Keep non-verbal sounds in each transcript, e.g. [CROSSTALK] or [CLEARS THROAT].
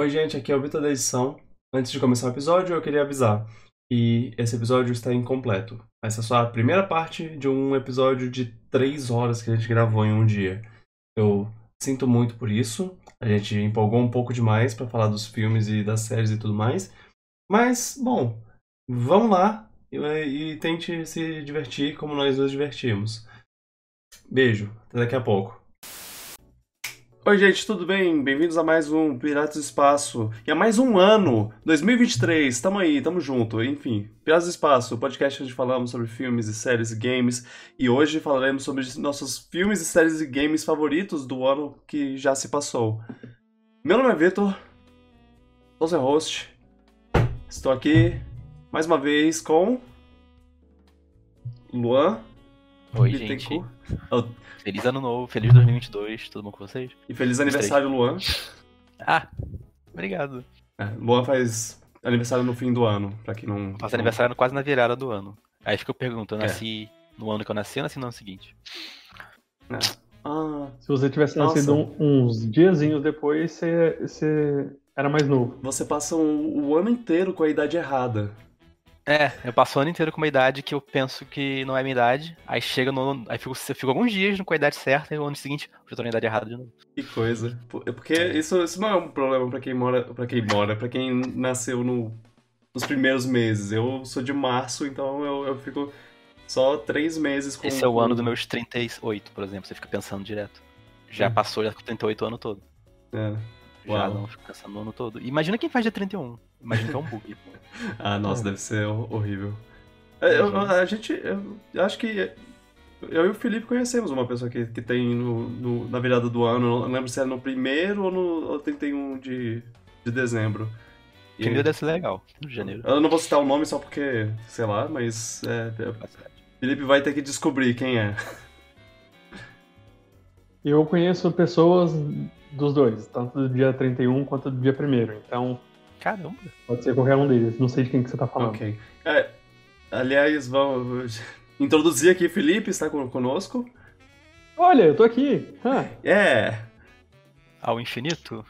Oi, gente, aqui é o Vitor da edição. Antes de começar o episódio, eu queria avisar que esse episódio está incompleto. Essa é só a primeira parte de um episódio de três horas que a gente gravou em um dia. Eu sinto muito por isso. A gente empolgou um pouco demais para falar dos filmes e das séries e tudo mais. Mas, bom, vamos lá e, e tente se divertir como nós nos divertimos. Beijo, até daqui a pouco. Oi, gente, tudo bem? Bem-vindos a mais um Piratas do Espaço. E a mais um ano, 2023. Tamo aí, tamo junto. Enfim, Piratas do Espaço, o podcast onde falamos sobre filmes e séries e games. E hoje falaremos sobre nossos filmes e séries e games favoritos do ano que já se passou. Meu nome é Vitor, sou seu host. Estou aqui mais uma vez com. Luan. Oi, Bittencourt. gente. Oh, Feliz ano novo, feliz 2022, tudo bom com vocês? E feliz aniversário, Luan. Ah, obrigado. É, Luan faz aniversário no fim do ano, pra quem não. Faço aniversário quase na virada do ano. Aí fica eu pergunto, eu É. nasci no ano que eu nasci ou nasci no ano seguinte? Ah, Se você tivesse Nossa. nascido uns diazinhos depois, você, você era mais novo. você passa o, o ano inteiro com a idade errada. É, eu passo o ano inteiro com uma idade que eu penso que não é minha idade. Aí chega no. Aí fico, eu fico alguns dias com a idade certa e no ano seguinte eu tô na idade errada de novo. Que coisa. É Porque isso, isso não é um problema pra quem mora. para quem mora, para quem nasceu no, nos primeiros meses. Eu sou de março, então eu, eu fico só três meses com. Esse é o ano dos meus 38, por exemplo, você fica pensando direto. Já Hum. passou já com 38 o ano todo. É. Já Uau. não fico pensando no ano todo. Imagina quem faz dia 31. Imagina que é um bug. [LAUGHS] Ah, nossa, É. deve ser hor- horrível. É, eu- a gente. Eu, acho que. Eu e o Felipe conhecemos uma pessoa que, que tem no, no- na virada do ano. Não lembro se era no primeiro ou no ou 31 de, de dezembro. E- Primeiro deve ser legal, de janeiro. Eu não vou citar o nome só porque, sei lá, mas é, é, Felipe vai ter que descobrir quem é. Eu conheço pessoas dos dois, tanto do dia 31 quanto do dia 1 Então, Caramba. pode ser qualquer um deles. Não sei de quem que você tá falando. Ok. É, aliás, vamos [LAUGHS] introduzir aqui Felipe, está con- conosco. Olha, eu tô aqui. É, Ao infinito?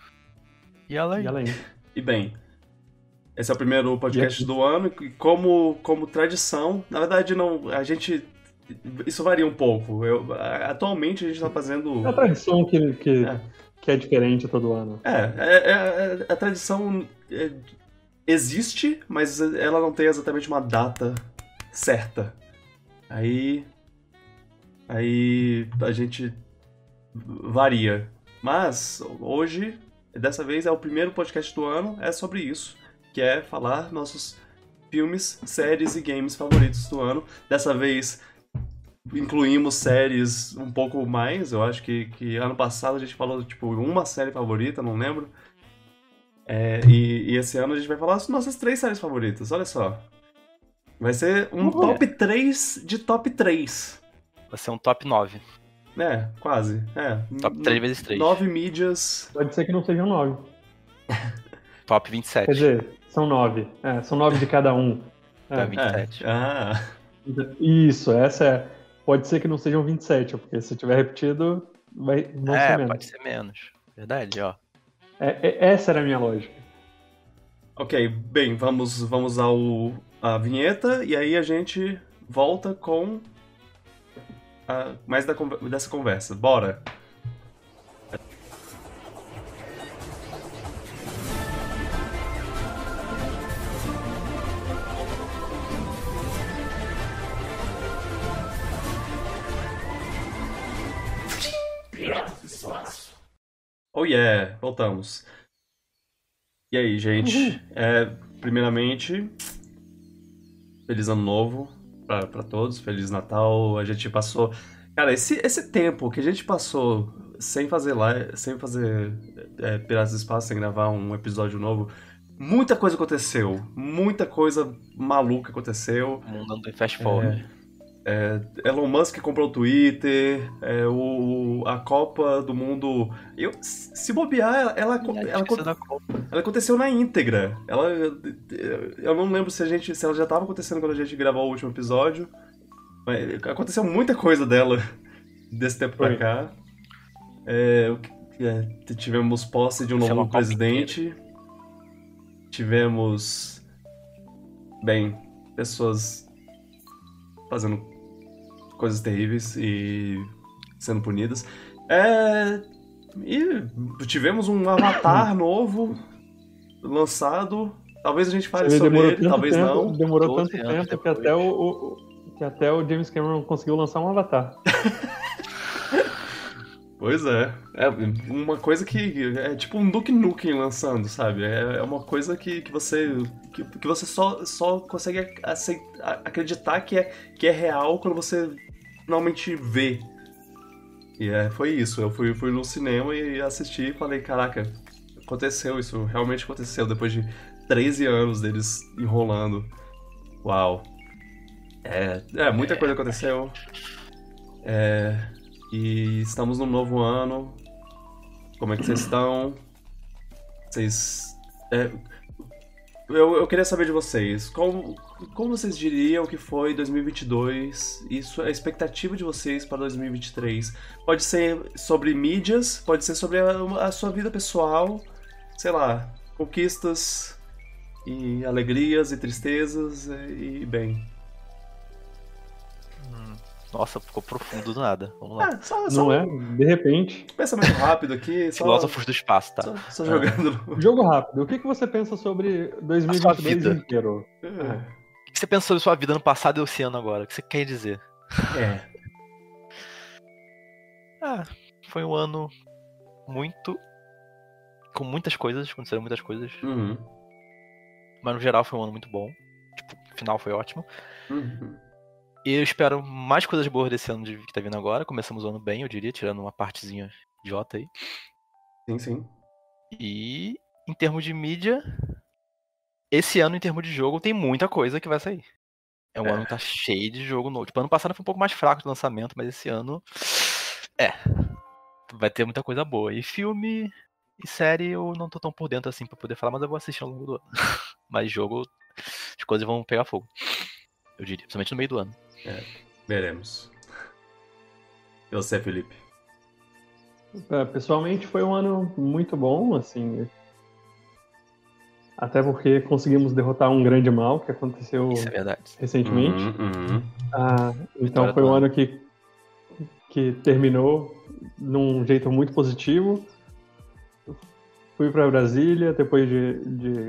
E além. e além. e bem, esse é o primeiro podcast do ano e como, como tradição, na verdade não, a gente, isso varia um pouco. Eu, a- atualmente a gente está fazendo... É uma tradição que, que, É. que é diferente todo ano. É, é, é- a tradição é, existe, mas ela não tem exatamente uma data certa. Aí. Aí a gente varia. Mas hoje, dessa vez, é o primeiro podcast do ano, é sobre isso. Que é falar nossos filmes, séries e games favoritos do ano. Dessa vez incluímos séries um pouco mais. Eu acho que, que ano passado a gente falou, tipo, uma série favorita, não lembro. É, e, e esse ano a gente vai falar as nossas três séries favoritas, olha só. Vai ser um Uhum. top 3 de top 3. Vai ser um top 9. É, quase. É. Top 3 vezes 3. Nove mídias. Pode ser que não sejam nove. [LAUGHS] Top 27. Quer dizer, são nove. É, são nove de cada um. Tá, É, 27. Ah, isso, essa é. Pode ser que não sejam 27, porque se tiver repetido, vai, ser é, menos. pode ser menos. Verdade, ó. É, é- essa era a minha lógica. ok, bem, vamos, vamos ao a vinheta e aí a gente volta com a- mais da, dessa conversa. Bora! Oh yeah, voltamos. E aí, gente? É, primeiramente, feliz ano novo pra, pra todos, feliz Natal. A gente passou. Cara, esse, esse tempo que a gente passou sem fazer live, sem fazer é, Piratas do Espaço, sem gravar um episódio novo, muita coisa aconteceu. Muita coisa maluca aconteceu. O mundo anda em fast forward. É, Elon Musk comprou o Twitter, é, o, a Copa do Mundo. Eu, se bobear, ela, ela, ela, ela aconteceu na íntegra. Ela, eu não lembro se a gente, se ela já estava acontecendo quando a gente gravou o último episódio. Mas aconteceu muita coisa dela [LAUGHS] desse tempo pra Foi. cá. É, é, tivemos posse de um novo presidente. tivemos, bem, pessoas fazendo coisas terríveis e sendo punidas. É, e tivemos um avatar [COUGHS] novo lançado. Talvez a gente fale sobre demorou ele, tanto talvez tempo, não. Demorou 12 tanto tempo que depois. até o, o- que até o James Cameron conseguiu lançar um avatar. [LAUGHS] Pois é. É uma coisa que é tipo um Duke Nukem lançando, sabe? É é uma coisa que, que você que, que você só, só consegue aceitar, acreditar que é, que é real quando você finalmente vê. E é, foi isso. Eu fui, fui no cinema e assisti e falei, caraca, aconteceu isso, realmente aconteceu depois de 13 anos deles enrolando. Uau. É, é muita coisa aconteceu. É, e estamos num novo ano. Como é que vocês estão? Vocês. é, eu, eu queria saber de vocês. Como, como vocês diriam que foi 2022? Isso a expectativa de vocês para 2023? Pode ser sobre mídias, pode ser sobre a, a sua vida pessoal, sei lá, conquistas e alegrias e tristezas e, e bem. Nossa, ficou profundo do nada. Vamos lá. Ah, só, só Não é? um De repente. pensamento rápido aqui, [LAUGHS] só, Filósofos do espaço, tá? só, só jogando. no- [LAUGHS] Jogo rápido. O que, que você pensa sobre 2022 vida. inteiro? O que você pensou sobre sua vida no passado e esse ano agora? O que você quer dizer? É. [LAUGHS] Ah, foi um ano muito. com muitas coisas, aconteceram muitas coisas. Uhum. Mas no geral foi um ano muito bom. Tipo, o final foi ótimo. Uhum. E eu espero mais coisas boas desse ano de- que tá vindo agora. Começamos o ano bem, eu diria, tirando uma partezinha idiota aí. Sim, sim. E em termos de mídia, esse ano, em termos de jogo, tem muita coisa que vai sair. É um É. ano que tá cheio de jogo novo. Tipo, ano passado foi um pouco mais fraco de lançamento, mas esse ano. É. Vai ter muita coisa boa. E filme e série eu não tô tão por dentro assim pra poder falar, mas eu vou assistir ao longo do ano. [LAUGHS] mas jogo, as coisas vão pegar fogo. Eu diria, principalmente no meio do ano. Veremos. E você, Felipe? É, Pessoalmente foi um ano muito bom, assim. Até porque conseguimos derrotar um grande mal que aconteceu é recentemente. Uhum, uhum. Ah, então foi um ano. ano que, que terminou num jeito muito positivo. Fui para Brasília depois de,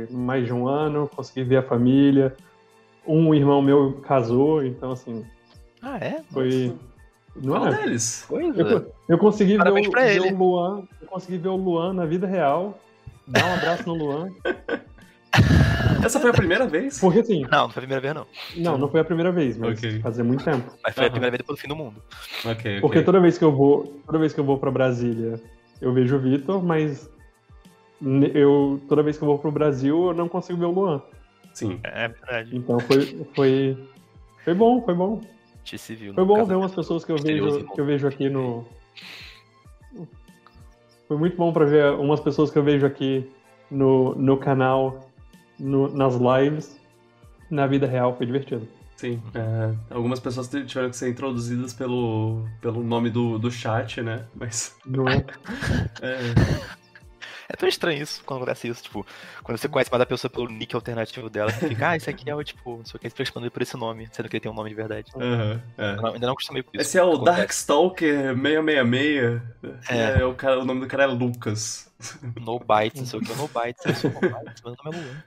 de mais de um ano, consegui ver a família. Um irmão meu casou, então assim, Ah, é? foi. Não Fala é? deles. Coisa. Eu, eu consegui ver Parabéns o, pra ver ele. o Luan. Eu consegui ver o Luan na vida real. Dar um abraço no Luan. [LAUGHS] Essa foi a primeira vez? Porque assim, Não, não foi a primeira vez, não. não, não foi a primeira vez, mas Ok. fazia muito tempo. Mas foi a primeira vez depois do fim do mundo. Ok, ok. Porque toda vez que eu vou, toda vez que eu vou para Brasília, eu vejo o Vitor, mas eu toda vez que eu vou pro Brasil, eu não consigo ver o Luan. Sim. É verdade. Então foi foi foi bom, foi bom. Te civil. Foi no bom ver umas pessoas que eu vejo que eu vejo aqui no Foi muito bom para ver umas pessoas que eu vejo aqui no, no canal, no- nas lives, na vida real, foi divertido. Sim. É, algumas pessoas tiveram que ser introduzidas pelo, pelo nome do, do chat, né? Mas. Não é? [LAUGHS] É, É tão estranho isso quando acontece isso, tipo, quando você conhece mais a pessoa pelo nick alternativo dela, você fica, ah, esse aqui é o tipo, não sei o que, você por esse nome, sendo que ele tem um nome de verdade. aham, é. Não- ainda não acostumei com isso. Esse é o. Darkstalker 666. É. É, o, cara, o nome do cara é Lucas. [LAUGHS] No Bytes, não sei o que, no Bytes, eu sou no Bytes, meu nome é Luan.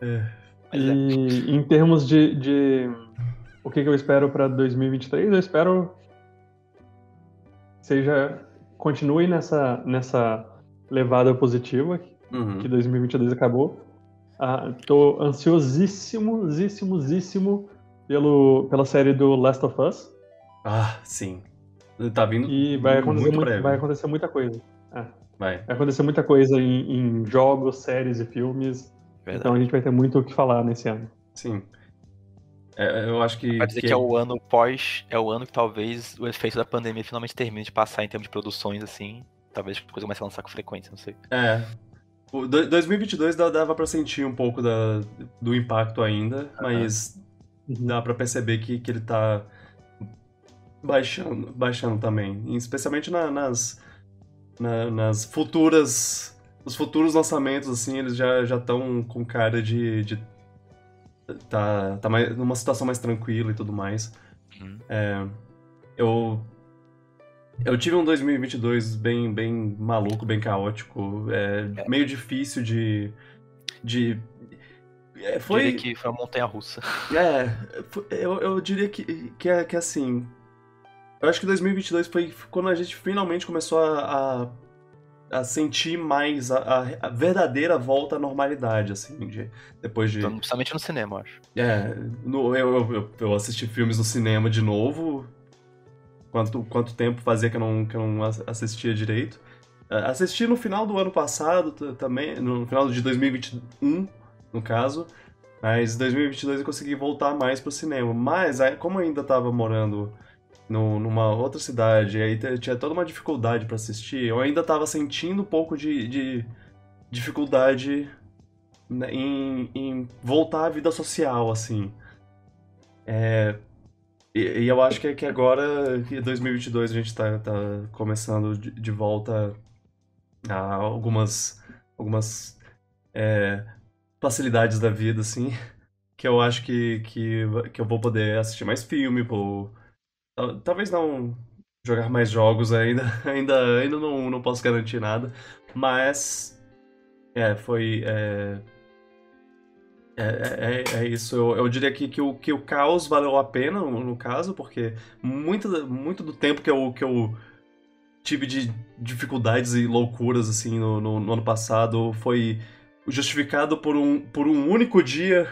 É. É. E em termos de, de o que, que eu espero para 2023, eu espero seja continue nessa nessa levada positiva Uhum. que 2022 acabou. Ah, tô ansiosíssimo, zíssimo, zíssimo pelo pela série do Last of Us Ah, sim. Tá vindo. e vai acontecer muito muito- breve. vai acontecer muita coisa. Vai. Vai acontecer muita coisa em, em jogos, séries e filmes. Verdade. Então a gente vai ter muito o que falar nesse ano. Sim. É, eu acho que. Vai dizer que é o ano pós, é o ano que talvez o efeito da pandemia finalmente termine de passar em termos de produções, assim. Talvez a coisa comece a lançar com frequência, não sei. É. O do- 2022 dá- dava pra sentir um pouco da, do impacto ainda, mas Uhum. dá pra perceber que, que ele tá baixando, baixando também. Especialmente na- nas, na- nas futuras os futuros lançamentos, assim, eles já estão com cara de, de tá, tá mais, numa situação mais tranquila e tudo mais. Uhum. É, eu eu tive um 2022 bem, bem maluco, bem caótico, é, meio difícil de. de é, foi. Diria que foi uma montanha russa. [LAUGHS] É, foi- eu, eu diria que, que, é, que assim. Eu acho que 2022 foi quando a gente finalmente começou a, a, a sentir mais a, a- a verdadeira volta à normalidade, assim, de- depois de. Então, Principalmente no cinema, eu acho. É, no- eu, eu, eu assisti filmes no cinema de novo. Quanto, quanto tempo fazia que eu não, que eu não ass- assistia direito. É, Assisti no final do ano passado também, no final de 2021, no caso. Mas em 2022 eu consegui voltar mais pro cinema. Mas, como eu ainda tava morando no- numa outra cidade, e aí tinha toda uma dificuldade pra assistir, eu ainda tava sentindo um pouco de, de dificuldade né, em, em voltar à vida social, assim. É, e, e eu acho que, que agora, em 2022, a gente tá, tá começando de, de volta a algumas, algumas é, facilidades da vida, assim, [LAUGHS] que eu acho que, que, que eu vou poder assistir mais filme, vou, tal- talvez não jogar mais jogos ainda, [LAUGHS] ainda, ainda não, não posso garantir nada, mas é, foi. É, é, é, é isso. Eu, eu diria que, que, o, que o caos valeu a pena, no, caso, porque muito, muito do tempo que eu, que eu tive de dificuldades e loucuras assim no, no, no ano passado foi justificado por um, por um único dia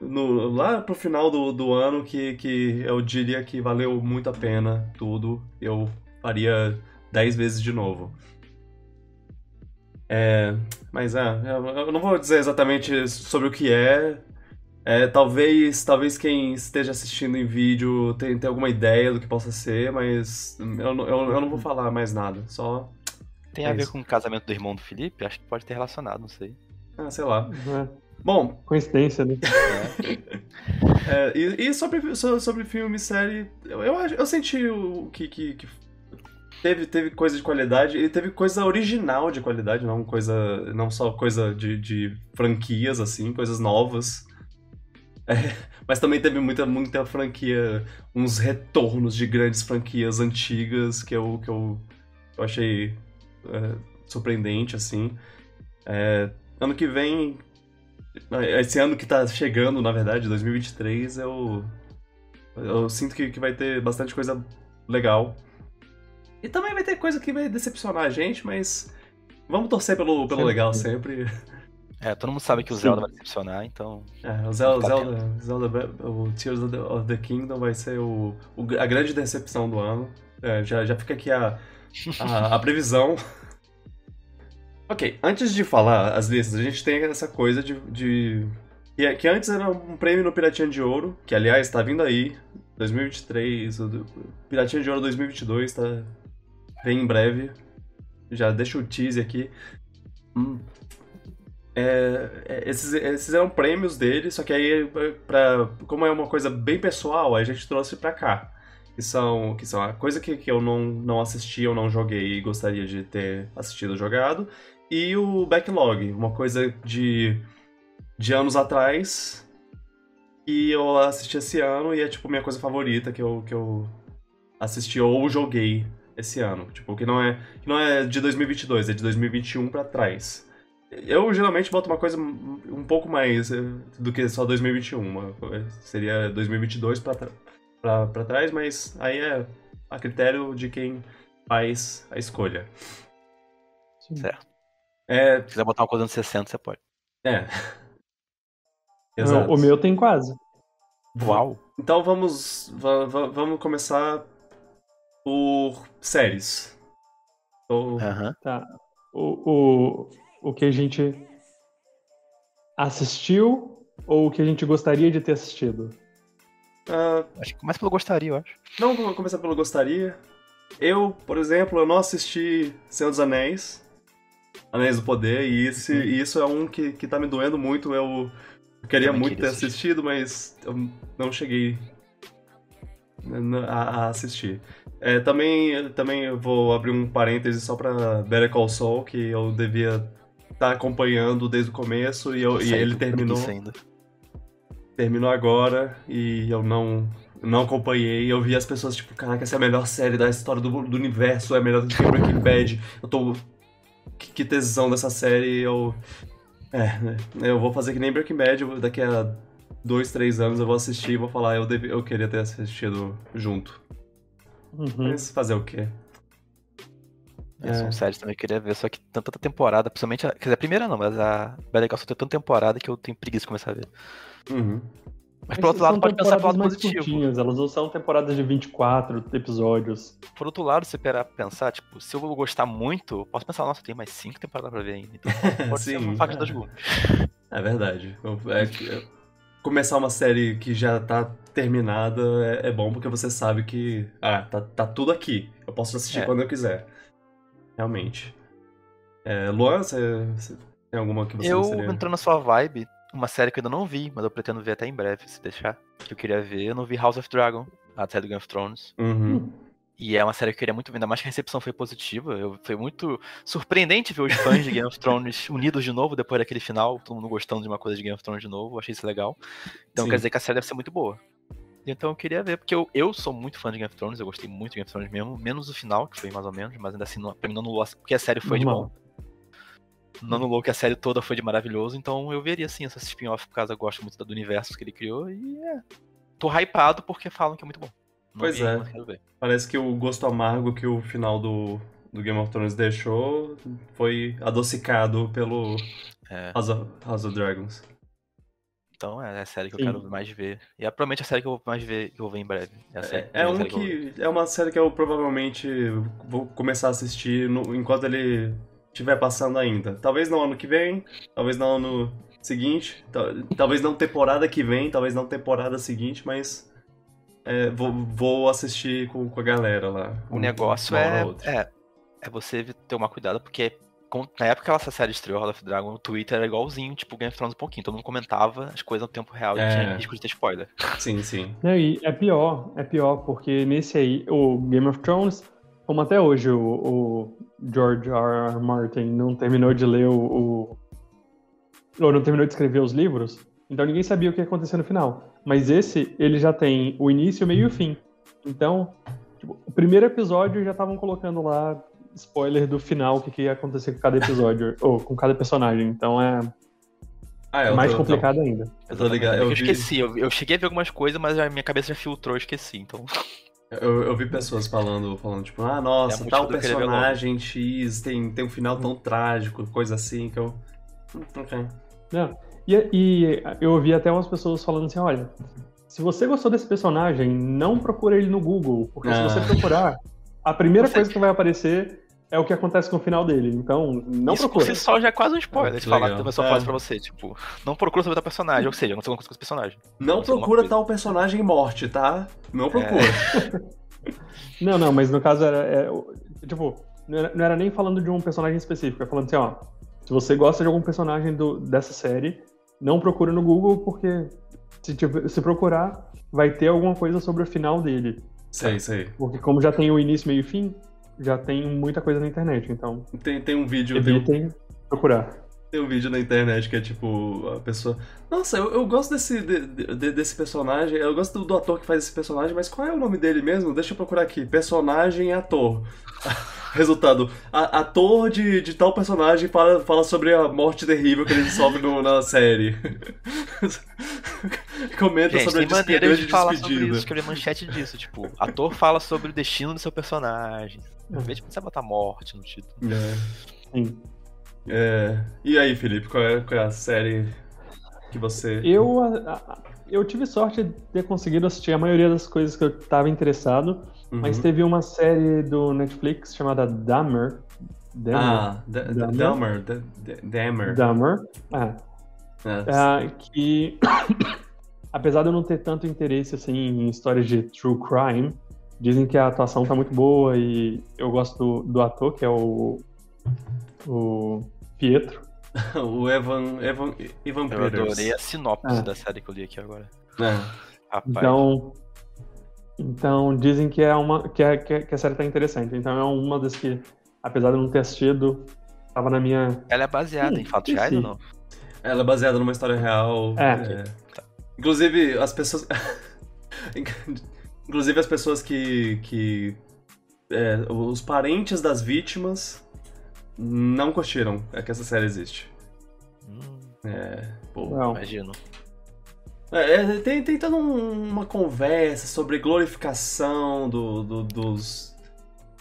no, lá pro final do, do ano que, que eu diria que valeu muito a pena tudo. Eu faria 10 vezes de novo. É, mas é, eu eu não vou dizer exatamente sobre o que é. É, talvez, talvez quem esteja assistindo em vídeo tenha, tenha alguma ideia do que possa ser, mas eu, não- eu, eu não vou falar mais nada. Só, Tem É a ver isso. com o casamento do irmão do Felipe? Acho que pode ter relacionado, não sei. ah, sei lá. É, Bom, coincidência, né? [LAUGHS] É, e, e sobre, so- sobre filme e série, eu, eu, acho- eu senti o que, que, que teve, teve coisa de qualidade e teve coisa original de qualidade, não coisa não só coisa de, de franquias, assim, coisas novas. É, mas também teve muita, muita franquia, uns retornos de grandes franquias antigas que eu, que eu, eu achei é, surpreendente, assim. É, ano que vem esse ano que tá chegando, na verdade, 2023, eu. Eu sinto que, que vai ter bastante coisa legal. E também vai ter coisa que vai decepcionar a gente, mas. Vamos torcer pelo, pelo Sempre. legal sempre. É, todo mundo sabe que o Sim. Zelda vai decepcionar, então. É, o Zelda, Zelda, Zelda, o Tears of the, of the Kingdom vai ser o, o- a grande decepção do ano. É, já, já fica aqui a, a, a previsão. [LAUGHS] ok, antes de falar as listas, a gente tem essa coisa de. de que, que antes era um prêmio no Piratinha de Ouro, que aliás está vindo aí, 2023, o Piratinha de Ouro 2022, tá, vem em breve. Já deixa o teaser aqui. Hum, é, é, esses, esses eram prêmios dele, só que aí, pra, como é uma coisa bem pessoal, a gente trouxe pra cá. Que são, que são a coisa que, que eu não, não assisti, eu não joguei e gostaria de ter assistido ou jogado. E o backlog, uma coisa de, de anos atrás que eu assisti esse ano e é tipo minha coisa favorita que eu, que eu assisti ou joguei esse ano. Tipo, que não é, que não é de 2022, é de 2021 pra trás. Eu geralmente boto uma coisa um pouco mais eh, do que só 2021. uma- seria 2022 pra, tra- pra, pra trás, mas aí é a critério de quem faz a escolha. Sim. Certo. É. Se quiser botar uma coisa nos 60, você pode. É. [LAUGHS] Exato. O meu tem quase. Uau! Então vamos, va- va- vamos começar por séries. Então, Aham. Tá. O, o, o que a gente assistiu ou o que a gente gostaria de ter assistido? ah, Acho que começa pelo gostaria, eu acho. não vou começar pelo gostaria. Eu, por exemplo, eu não assisti Senhor dos Anéis, Anéis do Poder, e, esse, e isso é um que, que tá me doendo muito. Eu queria Também muito queria ter assistido, mas eu não cheguei a, a assistir. É, também, também eu vou abrir um parêntese só pra Better Call Saul, que eu devia tá acompanhando desde o começo e, eu, e ele terminou, terminou agora e eu não não acompanhei. Eu vi as pessoas tipo, caraca, essa é a melhor série da história do, do universo, é melhor do que Breaking [LAUGHS] Bad. Eu tô que, que tesão dessa série. Eu é, né, eu vou fazer que nem Breaking Bad, daqui a dois, três anos eu vou assistir e vou falar, eu, deve, eu queria ter assistido junto. Uhum. Mas fazer o quê? É. É. São séries também que eu queria ver, só que tem tanta temporada, principalmente. A, quer dizer, a primeira não, mas a Better Call Saul tem tanta temporada que eu tenho preguiça de começar a ver. Uhum. Mas por outro lado, pode pensar pelo lado positivo. curtinhas, elas não são temporadas de 24 episódios. Por outro lado, se pra pensar, tipo, se eu gostar muito, eu posso pensar, nossa, tem mais cinco temporadas pra ver ainda. Então [LAUGHS] pode ser Sim, uma faca de é. dois gumes. É verdade. Eu- é que- é- começar uma série que já tá terminada é, é bom porque você sabe que. Ah, tá, tá tudo aqui. Eu posso assistir É. quando eu quiser. Realmente. É, Luan, você, você tem alguma que você Eu, gostaria? entrando na sua vibe, uma série que eu ainda não vi, mas eu pretendo ver até em breve, se deixar. Que eu queria ver, eu não vi House of Dragon, a série do Game of Thrones. Uhum. E é uma série que eu queria muito ver, ainda mais que a recepção foi positiva. Eu, foi muito surpreendente ver os fãs de Game of Thrones [LAUGHS] unidos de novo depois daquele final, todo mundo gostando de uma coisa de Game of Thrones de novo. Achei isso legal. Então Sim. quer dizer que a série deve ser muito boa. Então eu queria ver, porque eu, eu sou muito fã de Game of Thrones, eu gostei muito de Game of Thrones mesmo, menos o final, que foi mais ou menos, mas ainda assim, não- pra mim não anulou, porque a série foi de bom. Não anulou que a série toda foi de maravilhoso, então eu veria sim essa spin-off, por causa eu gosto muito do universo que ele criou, e é. Tô hypado porque falam que é muito bom. Não Pois é. Parece que o gosto amargo que o final do, do Game of Thrones deixou foi adocicado pelo É. House of, House of Dragons. Então é a série que Sim. eu quero mais ver. E é provavelmente a série que eu vou mais ver, que eu vou ver em breve. É, a série, É, é a um série ver. que. É uma série que eu provavelmente vou começar a assistir no- enquanto ele estiver passando ainda. Talvez não ano que vem, talvez não ano seguinte, tal- talvez não temporada que vem, talvez não temporada seguinte, mas é, vou, vou assistir com, com a galera lá. O negócio é, é, é você ter uma cuidado, porque com- na época que essa série estreou, House of Dragon, o Twitter era igualzinho, tipo, Game of Thrones um pouquinho. Todo mundo comentava as coisas no tempo real É. e tinha risco de ter spoiler. [LAUGHS] Sim, sim. Não, e é pior, é pior, porque nesse aí, o Game of Thrones, como até hoje o, o George R. R. Martin não terminou de ler o, o- ou não terminou de escrever os livros, então ninguém sabia o que ia acontecer no final. Mas esse, ele já tem o início, o meio e o fim. Então, tipo, o primeiro episódio já estavam colocando lá spoiler do final, o que, que ia acontecer com cada episódio, [LAUGHS] ou com cada personagem. Então é Ah, eu mais tô- complicado ainda. Eu tô ligado, É eu eu vi- esqueci, eu, eu cheguei a ver algumas coisas, mas a minha cabeça já filtrou, eu esqueci. Então, Eu, eu vi pessoas falando, falando tipo, ah, É nossa, muito tal personagem X tem, tem um final tão trágico, coisa assim, que eu. Hum, Ok. Não. E, e eu ouvi até umas pessoas falando assim, olha, se você gostou desse personagem, não procura ele no Google, porque se Ah. você procurar, a primeira Você- coisa que vai aparecer é o que acontece com o final dele. Então, não isso procura. si só já é quase um spoiler Ah, de que falar legal. que a pessoa É. isso pra você, tipo, não procura saber tal personagem, ou seja, não sei coisa com esse personagem. Não Isso é procura tal personagem morte, tá? Não procura. [LAUGHS] Não, não, mas no caso era, é, tipo, não era, não era nem falando de um personagem específico, é falando assim, ó, se você gosta de algum personagem do- dessa série, não procura no Google, porque se, tiver- se procurar, vai ter alguma coisa sobre o final dele. sei, sei. Porque como já tem o início, meio e fim, já tem muita coisa na internet, então Tem, tem um vídeo. Tem, um- evitem procurar. Tem um vídeo na internet que é tipo, a pessoa. Nossa, eu, eu gosto desse, de- de- desse personagem. Eu gosto do, do ator que faz esse personagem, mas qual é o nome dele mesmo? Deixa eu procurar aqui. Personagem e ator. [LAUGHS] Resultado: a- ator de, de tal personagem fala, fala sobre a morte terrível que ele sofre no- na série. [LAUGHS] Comenta Gente, sobre a tem maneiras despedida de de falar sobre despedida. isso, escrever manchete disso, tipo, ator fala sobre o destino do seu personagem. Em vez de pensar botar morte no título. É. Sim. É, E aí, Felipe, qual é, qual é a série que você. Eu, eu tive sorte de ter conseguido assistir a maioria das coisas que eu estava interessado, Uhum. mas teve uma série do Netflix chamada Dahmer. Dahmer. Ah, Dahmer. Dahmer. Dahmer. Ah, É. ah, que [COUGHS] apesar de eu não ter tanto interesse assim em histórias de true crime, dizem que a atuação tá muito boa e eu gosto do, do ator que é o o Pietro. [LAUGHS] O Evan, Evan, Evan Eu Peters. adorei a sinopse Ah. da série que eu li aqui agora. É. Rapaz, Então, então dizem que é uma que, é, que, é- que a série tá interessante. Então é uma das que, apesar de eu não ter assistido, Tava na minha. Ela é baseada Hum, em fatos reais ou não? Ela é baseada numa história real. É. Inclusive, as pessoas. [LAUGHS] Inclusive, as pessoas que. que é, os parentes das vítimas não curtiram é que essa série existe. Hum, É, pô. Não. imagino. É, é, tem, tem toda um- uma conversa sobre glorificação do, do- dos,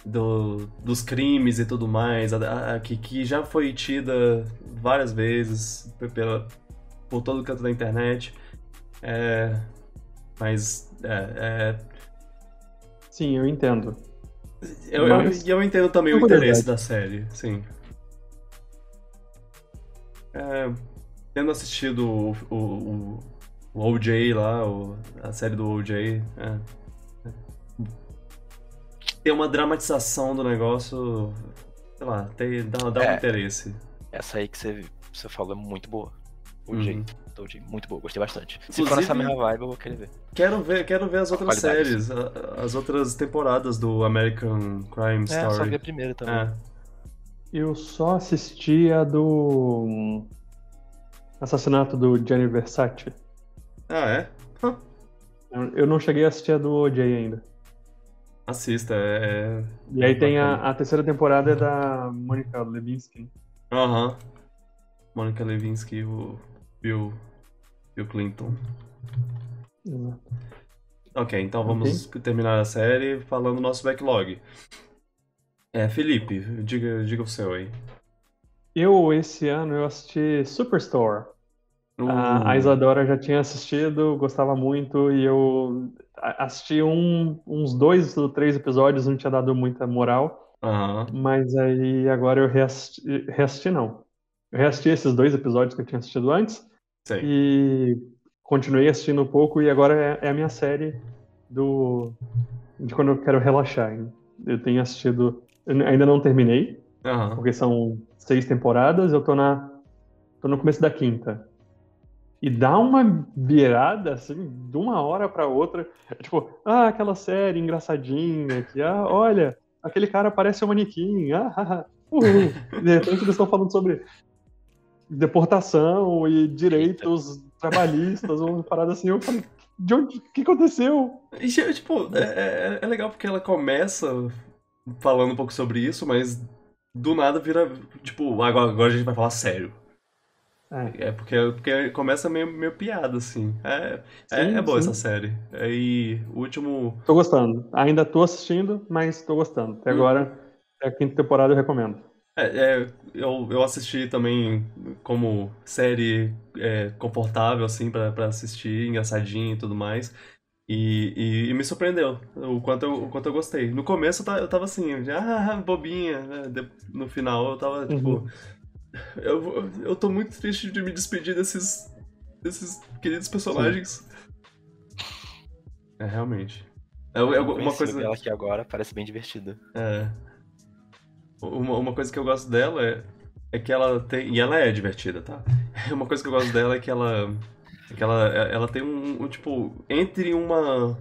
do- dos crimes e tudo mais, a- a- que, que já foi tida várias vezes pe- pela, por todo o canto da internet. É, mas é, Sim, eu entendo. É, eu, eu, Mas- eu entendo também o Uma interesse da série, sim. É, tendo assistido o, o, o- o OJ lá, o- a série do OJ, é, é. tem uma dramatização do negócio, sei lá, tem, dá, dá um É. interesse. Essa aí que você, você falou é muito boa. O Uhum. Jay. O Jay, muito boa, gostei bastante. Se for nessa Inclusive- mesma vibe, eu vou querer ver. Quero ver, quero ver as outras Qualidade. séries, as outras temporadas do American Crime É, só vi Story. a primeira também. É. Eu só assisti a do. hum, Assassinato do Gianni Versace. Ah, é? Hã. Eu eu não cheguei a assistir a do OJ ainda. Assista, é. E aí tem a, a terceira temporada é da Monica Lewinsky. Aham. Monica Lewinsky e o Bill, Bill Clinton. Exato. Ok, então vamos terminar a série falando do nosso backlog. É, Felipe, diga, diga o seu aí. Eu, esse ano, eu assisti Superstore. Uh, A, a Isadora já tinha assistido, gostava muito, e eu assisti um- uns dois ou três episódios, não tinha dado muita moral, mas aí agora eu reassisti, reassisti não. Eu reassisti esses dois episódios que eu tinha assistido antes, Sei. e continuei assistindo um pouco, e agora é, é a minha série do de quando eu quero relaxar. hein? Eu tenho assistido, eu ainda não terminei, Aham. porque são seis temporadas, eu tô na tô no começo da quinta. E dá uma virada assim, de uma hora pra outra, é tipo, ah, aquela série engraçadinha que ah, olha, aquele cara parece um manequim. Ah, ah, ah. [LAUGHS] De repente eles estão falando sobre deportação e direitos trabalhistas, uma parada assim, eu falei, de onde, o que aconteceu? E, tipo, é, é- é legal porque ela começa falando um pouco sobre isso, mas do nada vira, tipo, agora, agora a gente vai falar sério. É, É porque, porque começa meio, meio piada, assim. É, é, Sim, é boa sim. essa série. Aí, o último. tô gostando. Ainda tô assistindo, mas tô gostando. Até Hum. agora, a quinta temporada eu recomendo. É, é, eu, eu assisti também como série é, confortável, assim, pra, pra assistir, engraçadinha e tudo mais. E, e, e me surpreendeu o quanto eu, o quanto eu gostei. No começo eu tava, eu tava assim, de, ah, bobinha. né? No final eu tava, tipo. Uhum. Eu, eu tô muito triste de me despedir desses, desses queridos personagens. É, realmente. É, é Eu uma conheci coisa. ela aqui agora, parece bem divertida. É. Uma, uma coisa que eu gosto dela é, é que ela tem. E ela é divertida, tá? [LAUGHS] Uma coisa que eu gosto dela é que ela. É que ela, ela tem um, um, Tipo, entre uma.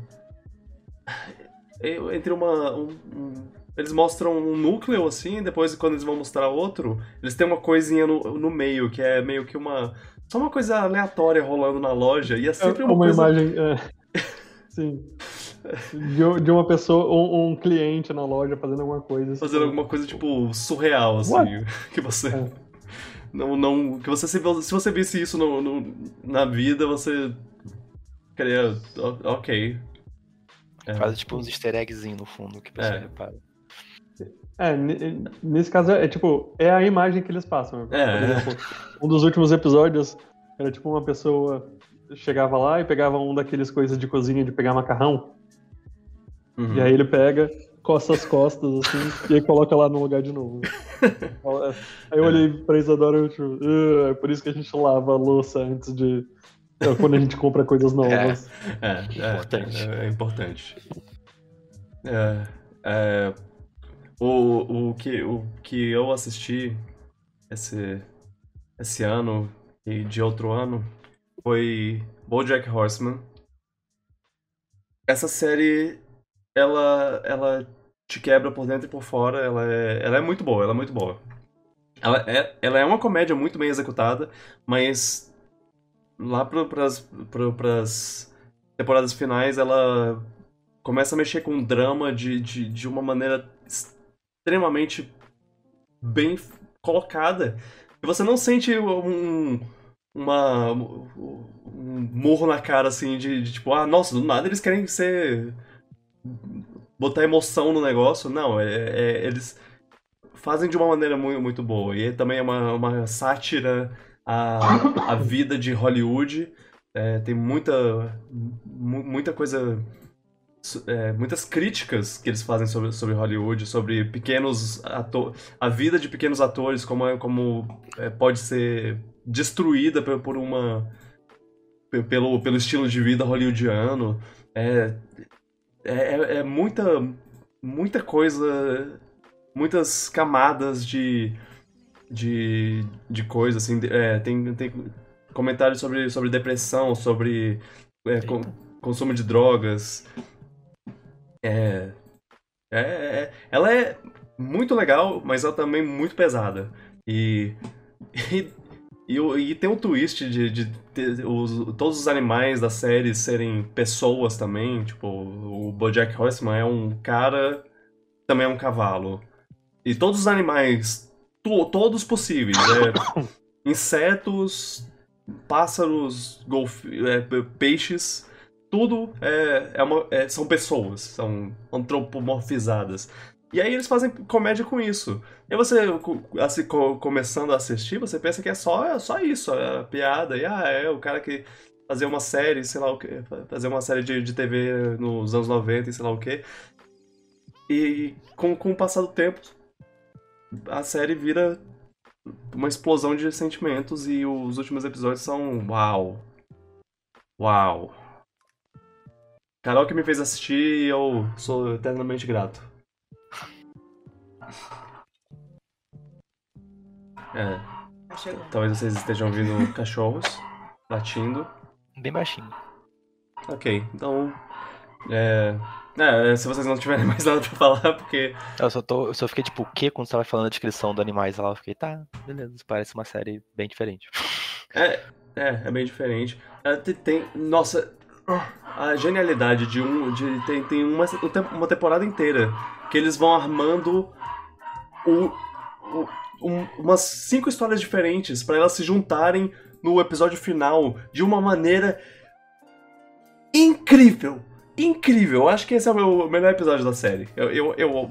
é, Entre uma. um- um- eles mostram um núcleo assim, depois quando eles vão mostrar outro, eles têm uma coisinha no, no meio, que é meio que uma. Só uma coisa aleatória rolando na loja. E é sempre uma, uma coisa. imagem. é, [LAUGHS] sim. De, de uma pessoa, um, um cliente na loja fazendo alguma coisa. assim. fazendo alguma coisa tipo surreal assim What? [LAUGHS] que você É. não não que você se, se você visse isso no, no- na vida você queria o- ok É. Faz tipo uns easter eggzinhos no fundo que você É. repara. É, ne- nesse caso é, é tipo, é a imagem que eles passam. Por É. exemplo, um dos últimos episódios era tipo uma pessoa chegava lá e pegava um daqueles coisas de cozinha de pegar macarrão, Uhum. e aí ele pega, coça as costas assim, e aí coloca lá no lugar de novo. [LAUGHS] Aí eu olhei pra Isadora e eu tipo, "Ah, é por isso que a gente lava a louça antes de. é, Quando a gente compra coisas novas. é, é, Importante. é, é importante É, é, o, o, que, o que eu assisti esse, esse ano e de outro ano foi BoJack Horseman. Essa série, ela, ela te quebra por dentro e por fora. Ela é, ela é muito boa, ela é muito boa. ela é, ela é uma comédia muito bem executada, mas lá pro, pras, pro, pras temporadas finais ela começa a mexer com drama de, de, de uma maneira extremamente bem colocada. E você não sente um, uma, um morro na cara, assim, de, de, tipo, ah, nossa, do nada eles querem ser. Botar emoção no negócio. Não, é, é eles fazem de uma maneira muito, muito boa. E também é uma, uma sátira à, à vida de Hollywood. É, tem muita, muita coisa é, muitas críticas que eles fazem sobre, sobre Hollywood, sobre pequenos atores, a vida de pequenos atores, como, é, como é, pode ser destruída por, por uma pelo, pelo estilo de vida hollywoodiano. É, é, é, é muita muita coisa, muitas camadas de de, de coisa assim. É, tem, tem comentários sobre, sobre depressão, sobre é, com, consumo de drogas. É, é, é, ela é muito legal, mas ela também muito pesada. E, [LAUGHS] e, e, e tem um twist de, de os, todos os animais da série serem pessoas também. Tipo, o Bojack Horseman é um cara, também é um cavalo. E todos os animais, to, todos possíveis. É, [COUGHS] insetos, pássaros, golf, é, peixes tudo é, é uma, é, são pessoas, são antropomorfizadas. E aí eles fazem comédia com isso. E você, assim, começando a assistir, você pensa que é só, é só isso, é piada. E ah, é o cara que fazia uma série, sei lá o que, fazer uma série de, de TV nos anos 90 e sei lá o que. E com, com o passar do tempo, a série vira uma explosão de sentimentos e os últimos episódios são uau. Uau. Carol que me fez assistir e eu sou eternamente grato. É. Tá. Talvez vocês estejam ouvindo cachorros latindo. Bem baixinho. Ok, então. É, é, se vocês não tiverem [LAUGHS] mais nada pra falar, porque. Eu só, tô, eu só fiquei tipo, o que quando você tava falando a descrição do animais lá? Eu fiquei, tá, beleza, parece uma série bem diferente. [LAUGHS] É, é, é bem diferente. É, tem, tem, nossa, a genialidade de um. De, tem tem uma, uma temporada inteira que eles vão armando o um, umas cinco histórias diferentes para elas se juntarem no episódio final de uma maneira incrível. Incrível, eu acho que esse é o meu melhor episódio da série. Eu, eu, eu,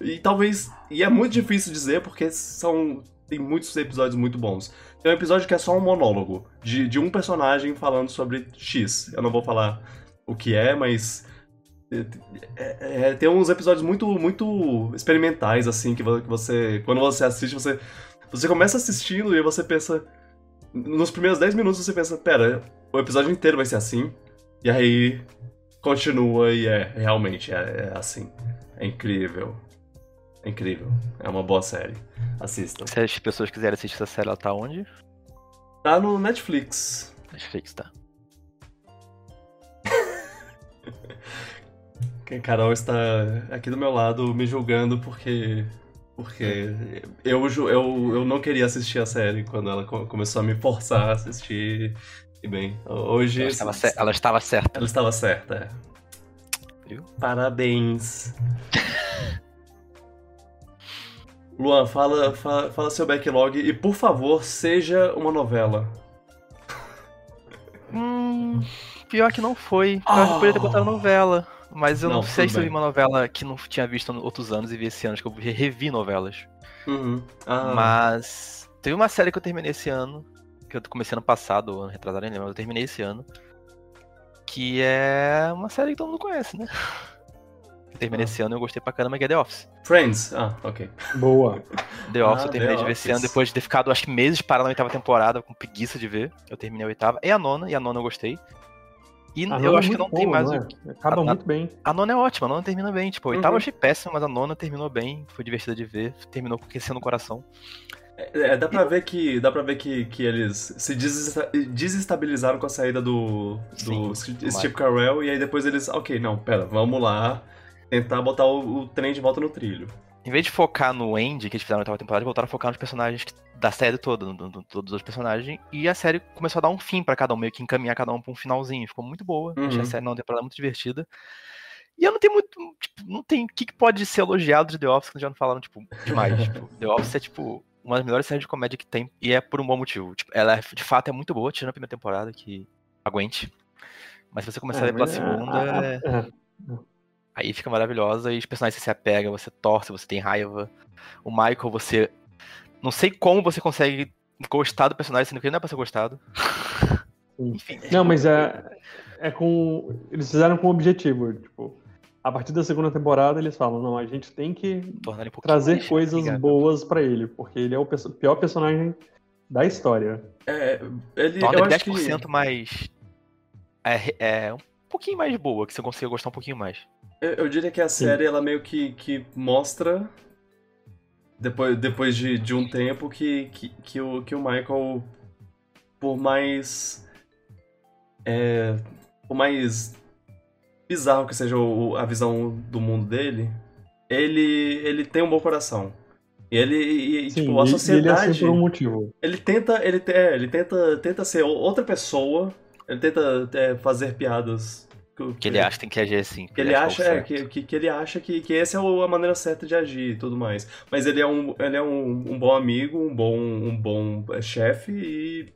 e talvez. E é muito difícil dizer porque são. Tem muitos episódios muito bons. Tem um episódio que é só um monólogo de, de um personagem falando sobre X. Eu não vou falar o que é, mas. É, é, tem uns episódios muito, muito experimentais, assim, que você. Quando você assiste, você. Você começa assistindo e você pensa. Nos primeiros 10 minutos você pensa, pera, o episódio inteiro vai ser assim. E aí continua e é, realmente é, é assim. É incrível. É incrível. É uma boa série. Assistam. Se as pessoas quiserem assistir essa série, ela tá onde? Tá no Netflix. Netflix, tá. A Carol está aqui do meu lado me julgando porque. Porque eu, eu, eu não queria assistir a série quando ela começou a me forçar a assistir. E bem, hoje. Ela estava, cer ela estava certa. Ela estava certa, é. Viu? Parabéns. [LAUGHS] Luan, fala, fala, fala seu backlog e, por favor, seja uma novela. Hum, pior que não foi. Pior oh. que poderia ter botado novela. Mas eu não, não sei se eu vi uma novela que não tinha visto outros anos e vi esse ano, acho que eu revi novelas. Uhum. Ah. Mas teve uma série que eu terminei esse ano, que eu comecei ano passado, ano retrasado, nem lembro, mas eu terminei esse ano. Que é uma série que todo mundo conhece, né? Eu terminei ah. esse ano e eu gostei pra caramba, que é The Office. Friends? Ah, ok. Boa. The Office ah, eu terminei The de ver esse ano, depois de ter ficado, acho que meses parado na oitava temporada, com preguiça de ver. Eu terminei a oitava. E a nona, e a nona eu gostei. E a eu acho é que não boa, tem mais. Não é? Acaba a, muito bem. A nona é ótima, a nona termina bem. Tipo, a oitava uhum. eu achei péssima, mas a nona terminou bem, foi divertida de ver, terminou aquecendo o coração. É, é, dá pra ver que dá para ver que, que eles se desestabilizaram com a saída do, do Sim, Steve Carell e aí depois eles, ok, não, pera, vamos lá tentar botar o, o trem de volta no trilho. Em vez de focar no Andy que eles fizeram na oitava temporada, voltaram a focar nos personagens da série toda, no, no- todos os personagens. E a série começou a dar um fim pra cada um, meio que encaminhar cada um pra um finalzinho. Ficou muito boa. Achei a Uhum. série na temporada muito divertida. E eu não tenho muito. Tipo, não tem. O que, que pode ser elogiado de The Office que já não falaram, tipo, demais. [LAUGHS] tipo, The Office é, tipo, uma das melhores séries de comédia que tem. E é por um bom motivo. Tipo, ela é, de fato é muito boa, tirando a primeira temporada, que aguente. Mas se você começar a ver pela mas, segunda, é- é, Aí fica maravilhosa e os personagens você se apega, você torce, você tem raiva. O Michael, você. Não sei como você consegue gostar do personagem, sendo que ele não é pra ser gostado. [LAUGHS] Enfim. Não, mas é, é com. Eles fizeram com um objetivo. Tipo, a partir da segunda temporada eles falam, não, a gente tem que um trazer coisas amigável. boas pra ele, porque ele é o perso- pior personagem da história. É, ele, Torna eu ele acho que 10% mais. É, é pouquinho mais boa, que você consiga gostar um pouquinho mais. Eu, eu diria que a série, ela meio que, que mostra, depois, depois de, de um tempo, que, que, que, o, que o Michael, por mais. É, por mais bizarro que seja o- a visão do mundo dele, ele, ele tem um bom coração. E ele, e, Sim, tipo, a e- e ele é sociedade. por um motivo. Ele tenta, ele, é, ele tenta, tenta ser outra pessoa. Ele tenta é, fazer piadas. Que ele acha que tem que agir assim. que ele acha, que é que, que, que ele acha que, que essa é a maneira certa de agir e tudo mais. Mas ele é um, ele é um, um bom amigo, um bom, um bom é, chefe e,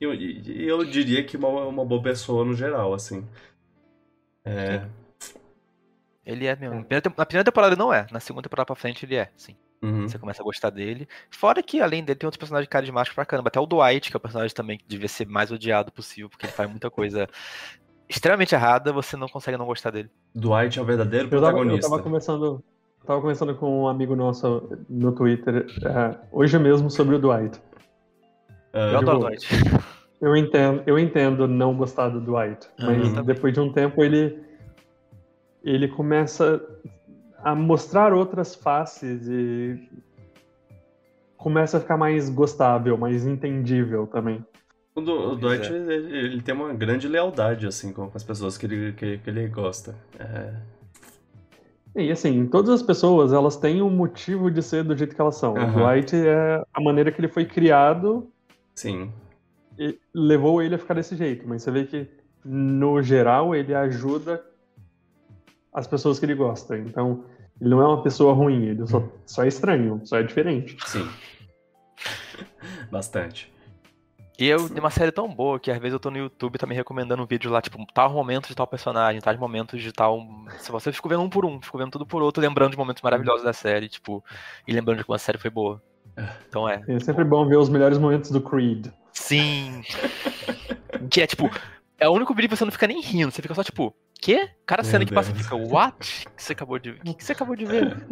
eu- eu diria que uma, uma boa pessoa no geral, assim. É, Ele é mesmo. Na primeira tem- Na primeira temporada ele não é, na segunda temporada pra frente ele é, sim. uhum. Você começa a gostar dele. Fora que, além dele, tem outros personagens carismáticos pra caramba. Até o Dwight, que é o personagem também que devia ser mais odiado possível, porque ele faz muita coisa extremamente errada, você não consegue não gostar dele. Dwight é o verdadeiro Eu tava, eu protagonista. tava conversando. Tava conversando com um amigo nosso no Twitter é, hoje mesmo sobre o Dwight. É, Eu adoro o vou- Dwight. Eu entendo, eu entendo não gostar do Dwight, mas Uhum. Depois de um tempo ele ele começa a mostrar outras faces e começa a ficar mais gostável, mais entendível também. O, Du- o é. ele, ele tem uma grande lealdade, assim, com as pessoas que ele, que, que ele gosta. É, E assim, todas as pessoas, elas têm um motivo de ser do jeito que elas são. Aham. O Dwight é a maneira que ele foi criado sim. e levou ele a ficar desse jeito, mas você vê que no geral ele ajuda as pessoas que ele gosta. Então, ele não é uma pessoa ruim, ele só, só é estranho, só é diferente. Sim. [LAUGHS] Bastante. E eu tem uma série tão boa que às vezes eu tô no YouTube tá me recomendando um vídeo lá, tipo, tal momento de tal personagem, tais momentos de tal. Se você fica vendo um por um, fico vendo tudo por outro, lembrando de momentos maravilhosos da série, tipo, e lembrando de como a série foi boa. Então é. É sempre bom ver os melhores momentos do Creed. Sim! que é tipo, é o único vídeo que você não fica nem rindo, você fica só tipo, quê? Cada Meu cena que passa Deus. fica, what? O que você acabou de, o que que você acabou de ver? [LAUGHS]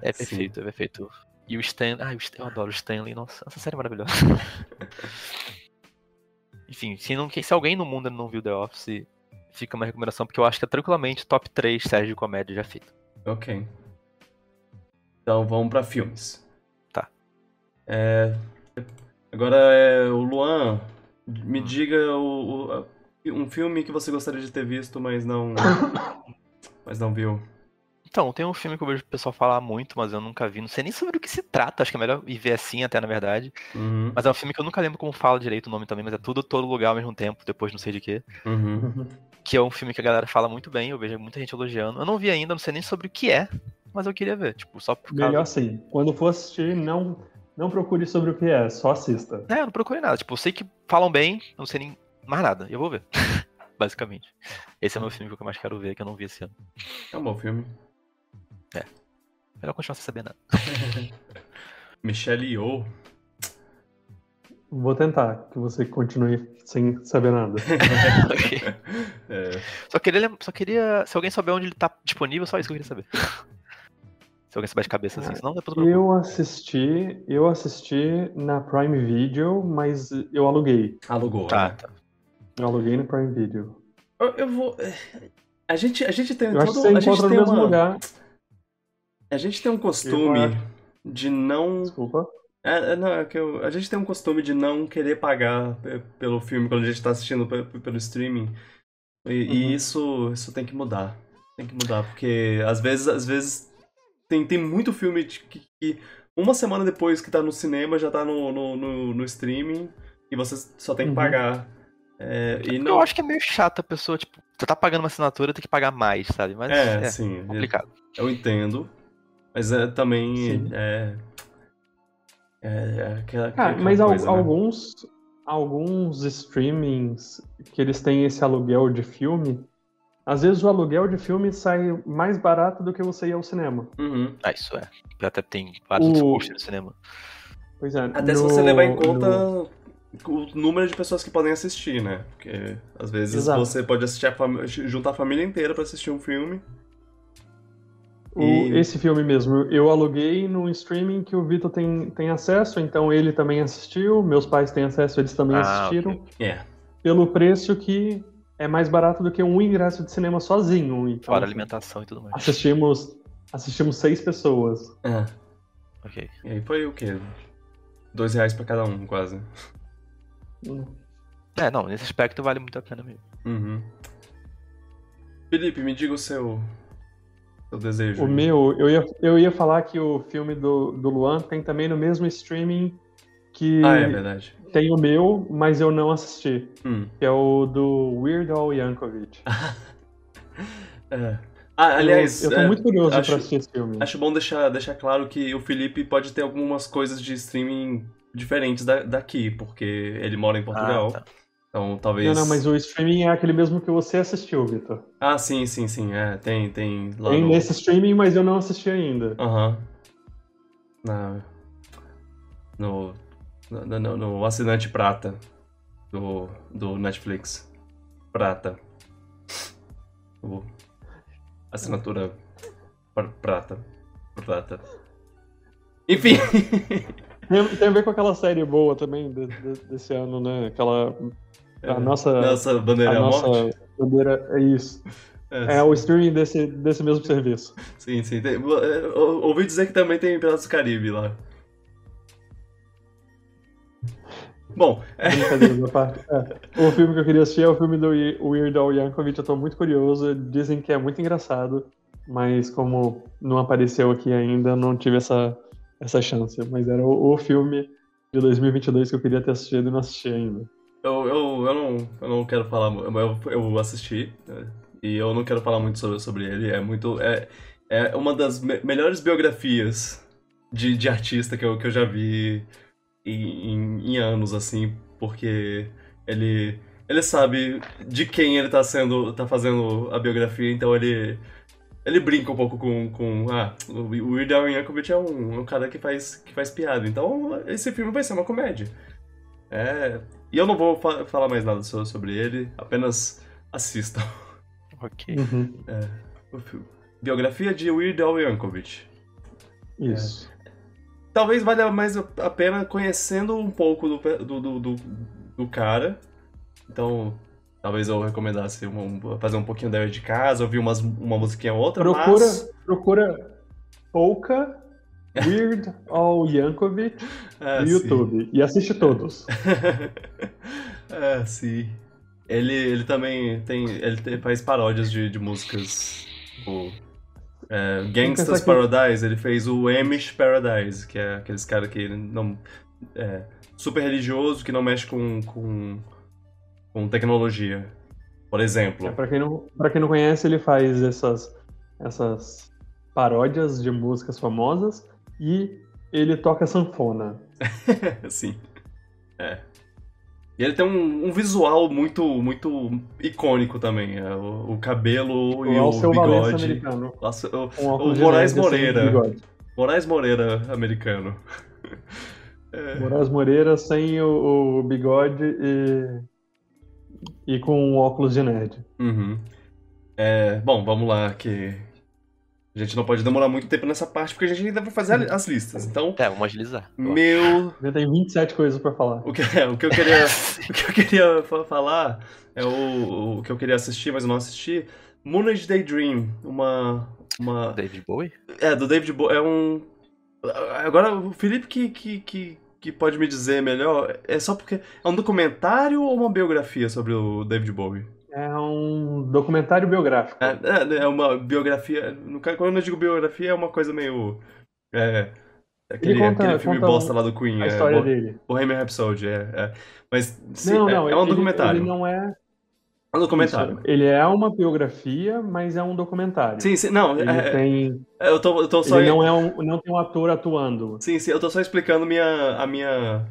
É sim. perfeito, é perfeito. E o Stan. Ai, o Stan- eu adoro o Stanley, nossa, essa série é maravilhosa. [LAUGHS] Enfim, se, não, se alguém no mundo não viu The Office, fica uma recomendação, porque eu acho que é tranquilamente top 3 séries de comédia já feito. Ok. Então vamos pra filmes. Tá. É, agora é o Luan. Hum. Me diga o, o- a- um filme que você gostaria de ter visto, mas não. [COUGHS] mas não viu. Então, tem um filme que eu vejo o pessoal falar muito, mas eu nunca vi. Não sei nem sobre o que se trata, acho que é melhor ir ver assim até, na verdade. Uhum, Mas é um filme que eu nunca lembro como fala direito o nome também, mas é tudo todo lugar ao mesmo tempo, depois não sei de quê. uhum. Que é um filme que a galera fala muito bem, eu vejo muita gente elogiando. Eu não vi ainda, não sei nem sobre o que é, mas eu queria ver, tipo, só por causa. Melhor assim, quando for assistir, não, não procure sobre o que é, só assista. É, eu não procurei nada. Tipo, eu sei que falam bem, não sei nem mais nada. E eu vou ver. [LAUGHS] Basicamente. Esse é o meu filme que eu mais quero ver, que eu não vi esse ano. É um bom filme. Melhor continuar sem saber nada. [LAUGHS] Michelle Yeoh. Vou tentar que você continue sem saber nada. [LAUGHS] Ok. [LAUGHS] É, Só queria, só queria. Se alguém souber onde ele tá disponível, só isso que eu queria saber. Se alguém souber de cabeça assim, senão depois eu. Eu assisti, eu assisti na Prime Video, mas eu aluguei. alugou. Tá, né? tá. Eu aluguei no Prime Video. Eu, eu vou. A gente, a gente tem Eu acho que todo. você a gente encontra no tem mesmo uma, lugar. A gente tem um costume Eu de não. Desculpa. É, é, não, é que eu- a gente tem um costume de não querer pagar pe- pelo filme quando a gente tá assistindo pe- pelo streaming. E, e Uhum. isso, isso tem que mudar. Tem que mudar, porque às vezes, às vezes tem, tem muito filme que, que uma semana depois que tá no cinema já tá no, no, no, no streaming e você só tem que Uhum. pagar. É, e Eu não. acho que é meio chato a pessoa, tipo, você tá pagando uma assinatura, tem que pagar mais, sabe? Mas É, é, sim. complicado. Eu entendo. Mas é também. Sim. É. É, é aquela, Ah, aquela mas al- coisa, né? alguns, alguns streamings que eles têm esse aluguel de filme, às vezes o aluguel de filme sai mais barato do que você ir ao cinema. Uhum. Ah, isso é. Até tem vários O- custos no cinema. Pois é. Até se no- você levar em conta no- o número de pessoas que podem assistir, né? Porque às vezes Exato. você pode assistir a juntar a família inteira pra assistir um filme. O- E- Esse filme mesmo, eu aluguei num streaming que o Vitor tem, tem acesso, então ele também assistiu, meus pais têm acesso, eles também Ah, assistiram, ok. É. pelo preço que é mais barato do que um ingresso de cinema sozinho. Então, Fora alimentação e tudo mais. assistimos, assistimos seis pessoas. é. Ok. E aí foi o quê? Dois reais pra cada um, quase. É, não, nesse aspecto vale muito a pena mesmo. Uhum. Felipe, me diga o seu, seu desejo. O meu, eu ia, eu ia falar que o filme do, do Luan tem também no mesmo streaming que Ah, é verdade. tem o meu, mas eu não assisti. Hum. Que é o do Weird Al Yankovic. [LAUGHS] É. Ah, aliás, eu, eu tô é, muito curioso acho- pra assistir esse filme. acho bom deixar, deixar claro que o Felipe pode ter algumas coisas de streaming diferentes da- daqui, porque ele mora em Portugal. Ah, tá. Então talvez. Não, não, mas o streaming é aquele mesmo que você assistiu, Vitor. Ah, sim, sim, sim. É, tem, tem lá Tem no. nesse streaming, mas eu não assisti ainda. Aham. Na... No, no, no, no assinante prata do, do Netflix. Prata. O... Assinatura pr- prata. Prata. Enfim. Tem, tem a ver com aquela série boa também de- de- desse ano, né? Aquela. A nossa, Nossa bandeira a é a nossa morte. bandeira é isso. É, É o streaming desse, desse mesmo serviço. Sim, sim. Tem- é, ou- ouvi dizer que também tem Piratas do Caribe lá. Bom, é. É. O filme que eu queria assistir é o filme do We- Weird Al Yankovic. Eu tô muito curioso. Dizem que é muito engraçado, mas como não apareceu aqui ainda, não tive essa, essa chance. Mas era o, o filme de 2022 que eu queria ter assistido e não assisti ainda. Eu, eu, eu, não, eu não quero falar, eu, eu assisti né, e eu não quero falar muito sobre, sobre ele. É muito. É, é uma das me- melhores biografias de, de artista que eu, que eu já vi em, em, em anos, assim, porque ele. Ele sabe de quem ele tá sendo. tá fazendo a biografia, então ele. Ele brinca um pouco com. com ah, o Weird Al Yankovic é um, é um cara que faz, que faz piada. Então esse filme vai ser uma comédia. É, e eu não vou fa- falar mais nada so- sobre ele, apenas assistam. [LAUGHS] Ok. Uhum. O filme. Biografia de Weird Al Yankovic. Isso. Talvez valha mais a pena conhecendo um pouco do, do, do, do, do cara. Então, talvez eu recomendasse um- um- fazer um pouquinho da de casa, ouvir umas, uma musiquinha ou outra, Procura, mas... procura Polka Weird Al Yankovic [LAUGHS] É, no sim. YouTube e assiste todos. [LAUGHS] é, sim. Ele, ele também tem. Ele tem- faz paródias de, de músicas. O, é, Gangsta's que- Paradise, ele fez o Amish Paradise, que é aqueles caras que não. É, super religioso, que não mexe com, com, com tecnologia. Por exemplo. É, pra, quem não, pra quem não conhece, ele faz essas, essas paródias de músicas famosas e ele toca sanfona. [LAUGHS] Sim. É. E ele tem um, um visual muito, muito icônico também. é, o, o cabelo e o seu Valença bigode. o, O de Moraes assim, Moreira. Moraes Moreira americano. [LAUGHS] É, Moraes Moreira sem o, o bigode e, e com óculos de nerd. uhum. É, bom, vamos lá, que a gente não pode demorar muito tempo nessa parte, porque a gente ainda vai fazer as listas. Então, É, vamos agilizar. meu. Já tem 27 coisas pra falar. O que, o que eu queria, [LAUGHS] o que eu queria fa- falar é o, o que eu queria assistir, mas eu não assisti. Moonage Daydream, uma. uma David Bowie? é, do David Bowie. É um. Agora, o Felipe que, que, que, que pode me dizer melhor, é só porque. É um documentário ou uma biografia sobre o David Bowie? É um documentário biográfico. É, é, é uma biografia. No quando eu digo biografia, é uma coisa meio. É, aquele, conta- aquele filme bosta lá do Queen. A é, história Bo- dele. Bohemian Rhapsody, é. é. Mas sim, não, é, não, é um ele- documentário. Ele não é. É um documentário. Isso, ele é uma biografia, mas é um documentário. Sim, sim, não. Ele é- tem. é, eu tô, eu tô só. Ele não é um, não tem um ator atuando. Sim, sim, eu tô só explicando minha, a minha.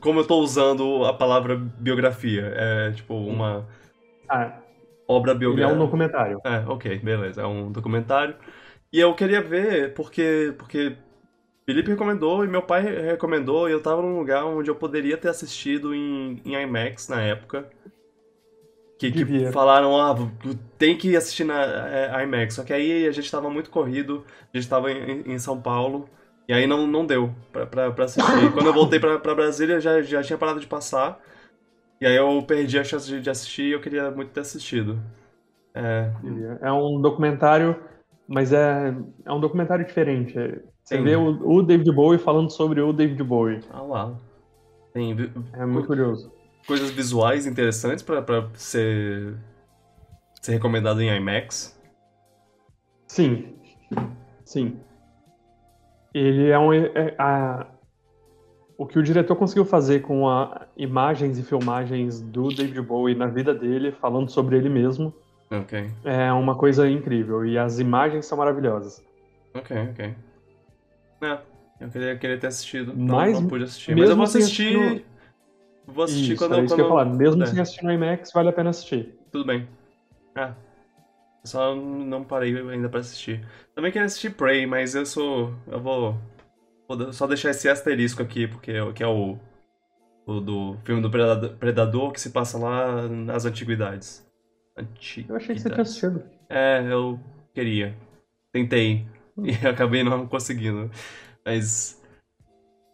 Como eu tô usando a palavra biografia. É tipo uma Ah, obra ele é biográfica. um documentário. É, ok, beleza. É um documentário. E eu queria ver porque, porque Felipe recomendou e meu pai recomendou e eu tava num lugar onde eu poderia ter assistido em, em IMAX na época. Que, que falaram, ah, tem que assistir na é, IMAX. Só que aí a gente tava muito corrido, a gente tava em, em São Paulo, e aí não, não deu pra, pra, pra assistir. Quando eu voltei pra, pra Brasília já, já tinha parado de passar. E aí eu perdi a chance de, de assistir e eu queria muito ter assistido. É, É um documentário, mas é, é um documentário diferente. Você Sim. vê o, o David Bowie falando sobre o David Bowie. Ah lá. Tem vi- É muito curioso. coisas visuais interessantes pra, pra ser, ser recomendado em IMAX. Sim, sim. Ele é um. é- a- o que o diretor conseguiu fazer com a, imagens e filmagens do David Bowie na vida dele, falando sobre ele mesmo, Ok, é uma coisa incrível. E as imagens são maravilhosas. ok, ok. É, eu queria, queria ter assistido. Não, Mas, não pude assistir. Mas eu vou assistir. assistir Vou assistir Isso, quando, era isso quando que eu ia falar. Mesmo puder. sem assistir no IMAX, vale a pena assistir. Tudo bem. É. Só não parei ainda pra assistir. Também queria assistir Prey, mas eu sou. Eu vou. Vou só deixar esse asterisco aqui, porque é o- que é o. O do filme do Predador, Predador que se passa lá nas antiguidades. Antiguidades. Eu achei que você tinha assistido. É, eu queria. Tentei. E acabei não conseguindo. Mas.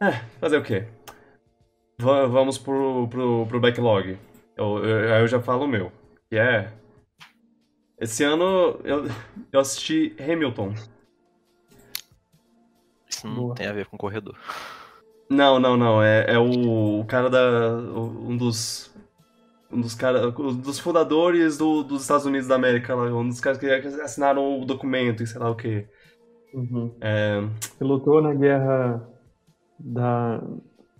É, fazer o quê? Va- vamos pro, pro, pro backlog. Eu, eu, aí eu já falo o meu. Que é. Esse ano eu, eu assisti Hamilton. Não Boa. tem a ver com corredor. Não, não, não. É, é o, o cara da. o- Um dos. Um dos caras. Um dos fundadores do, dos Estados Unidos da América lá. Um dos caras que assinaram o documento e sei lá o quê. Uhum. É. Você lutou na guerra da.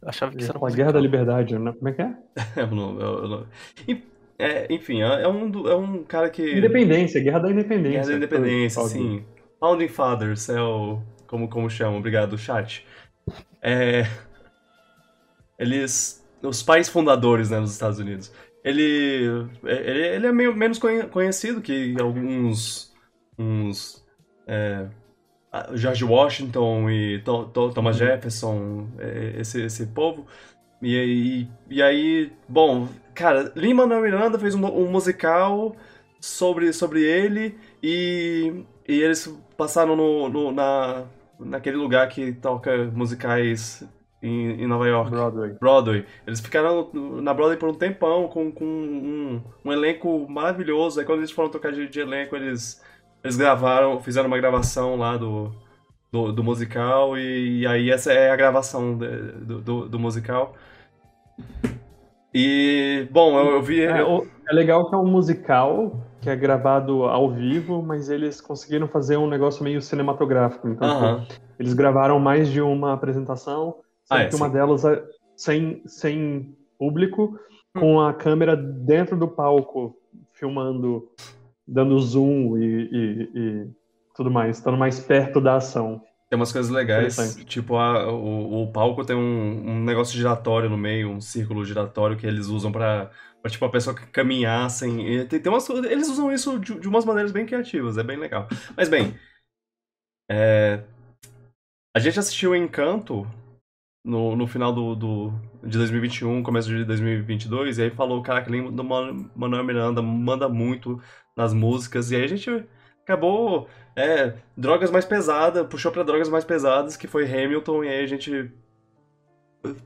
Achava que isso era um a guerra da liberdade, né? Como é que é? [LAUGHS] Eu não- eu- não- é, enfim, é é um, do- é um cara que. Independência, guerra da independência. Guerra da Independência, sim. Founding Fathers é o. Como, como chamam, obrigado, chat. É. Eles. Os pais fundadores, né, dos Estados Unidos. Ele. Ele, ele é meio menos conhe- conhecido que alguns. Uns. é, George Washington e Thomas Jefferson, é, esse, esse povo. E, aí- e aí, bom, cara, Lin-Manuel Miranda fez um, um musical sobre, sobre ele e, e eles passaram no, no- na, naquele lugar que toca musicais em, em Nova York. Broadway. Broadway. Eles ficaram na Broadway por um tempão com, com um, um elenco maravilhoso. Aí quando eles foram tocar de, de elenco, eles, eles gravaram, fizeram uma gravação lá do, do, do musical e, aí essa é a gravação de- do, do, do musical. E, bom, eu, eu vi... É, eu- é legal que é um musical que é gravado ao vivo, mas eles conseguiram fazer um negócio meio cinematográfico. Então, Aham. tipo, eles gravaram mais de uma apresentação, sendo Ah, é, que uma sim. delas é sem, sem público, Hum. com a câmera dentro do palco, filmando, dando zoom e, e- e tudo mais, estando mais perto da ação. Tem umas coisas legais, tipo, a- o, o palco tem um, um negócio giratório no meio, um círculo giratório que eles usam pra, pra tipo, a pessoa caminhar sem... Tem, tem umas, eles usam isso de, de umas maneiras bem criativas, é bem legal. Mas, bem, é, a gente assistiu Encanto no, no final do, do, de 2021, começo de 2022, e aí falou, cara, que do Manuel Miranda manda muito nas músicas, e aí a gente acabou... É, drogas mais pesadas, puxou pra drogas mais pesadas, que foi Hamilton, e aí a gente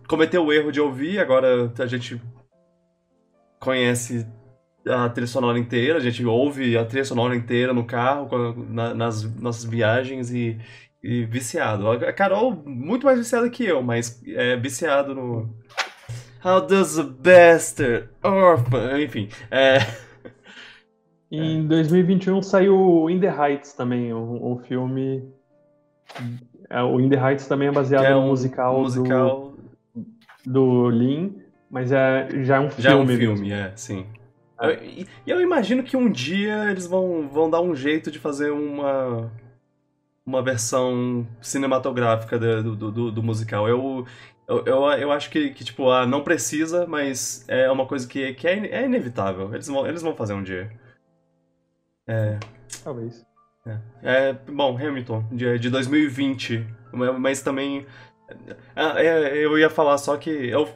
cometeu o erro de ouvir, agora a gente conhece a trilha sonora inteira, a gente ouve a trilha sonora inteira no carro, na- nas nossas viagens e, e viciado. A Carol, muito mais viciada que eu, mas é viciado no. How does a bastard orphan? Enfim, é. Em 2021 saiu In the Heights também, um, um filme. é, O In the Heights também é baseado é no um musical, musical Do, do Lean, mas é, já é um filme. Já é um mesmo. filme, é, sim. É. Eu- E eu imagino que um dia eles vão, vão dar um jeito de fazer uma, uma versão cinematográfica do, do, do- do musical. Eu, eu, eu, eu acho que, que, tipo, ah, não precisa, mas é uma coisa que, que é, é inevitável. Eles vão, eles vão fazer um dia. Talvez. É, bom, Hamilton, de, de 2020, mas- mas também. ah, é, eu ia falar só que eu.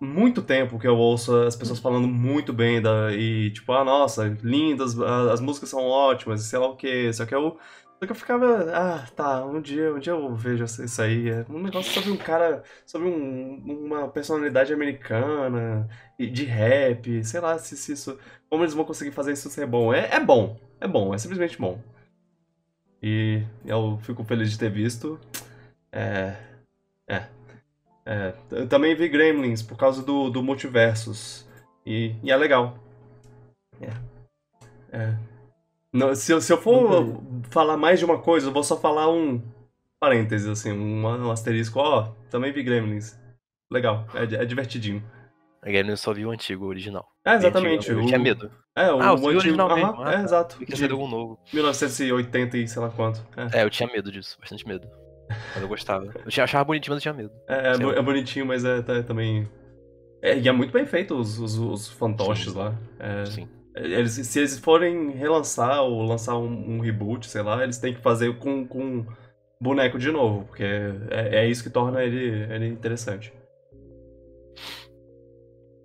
Muito tempo que eu ouço as pessoas falando muito bem da. E tipo, ah, nossa, lindas, a- as músicas são ótimas, sei lá o que. Só que eu. Só que eu ficava. Ah, tá, um dia, um dia eu vejo isso aí. É um negócio sobre um cara. Sobre um, uma personalidade americana, e de rap, sei lá se, se isso. Como eles vão conseguir fazer isso ser bom. É, é bom, é bom, é simplesmente bom. E eu fico feliz de ter visto. É. É. é. Eu também vi Gremlins por causa do, do Multiversus. E, e é legal. É. É. Não, se, eu- se eu for falar mais de uma coisa, eu vou só falar um parênteses, assim, um, um asterisco. Ó, também vi Gremlins. Legal, é, é divertidinho. A eu só vi o antigo, o original. É, exatamente. Eu o- tinha medo. É, o, Ah, o viu antigo. original aham, mesmo? Ah, é, tá. exato. Vi que de saiu algum novo. 1980 e sei lá quanto. É. É, eu tinha medo disso, bastante medo. Mas eu gostava. Eu tinha- achava bonitinho, mas eu tinha medo. É, é, é bonitinho, mas é, tá- também. É, e é muito bem feito os, os, os fantoches lá. É, Sim. eles, se eles forem relançar ou lançar um, um reboot, sei lá, eles têm que fazer com, com boneco de novo, porque é, é isso que torna ele, ele interessante.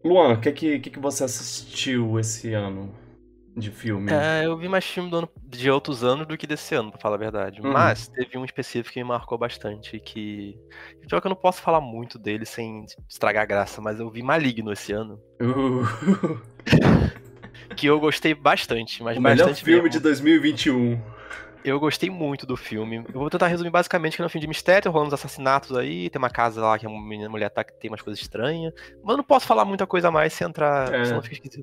Luan, o que, que, que você assistiu esse ano de filme? É, eu vi mais filme ano, de outros anos do que desse ano, pra falar a verdade. Uhum. Mas teve um específico que me marcou bastante, que. Pior que eu não posso falar muito dele sem estragar a graça, mas eu vi Maligno esse ano. Uh, [LAUGHS] Que eu gostei bastante, mas o melhor bastante filme mesmo. de 2021. Eu gostei muito do filme. Eu vou tentar resumir basicamente que é um filme de mistério, rolando uns assassinatos aí, tem uma casa lá que a mulher tá que tem umas coisas estranhas. Mas eu não posso falar muita coisa a mais sem entrar, É.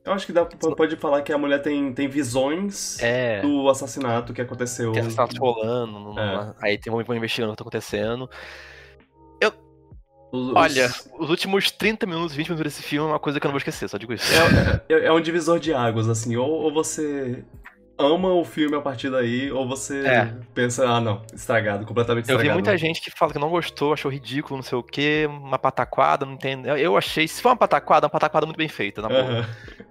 Eu acho que dá, pode falar que a mulher tem, tem visões É. do assassinato que aconteceu. Tem assassinatos rolando, numa- aí tem vão investigando o que tá acontecendo. Os- Olha, os- os últimos 30 minutos, 20 minutos desse filme é uma coisa que eu não vou esquecer, só digo isso. É, é- é um divisor de águas, assim. Ou, ou você ama o filme a partir daí, ou você É. pensa, ah, não, estragado, completamente Eu vi estragado. muita gente que fala que não gostou, achou ridículo, não sei o quê, uma pataquada, não entendo. Eu- achei, se for uma pataquada, uma pataquada muito bem feita, na. Aham.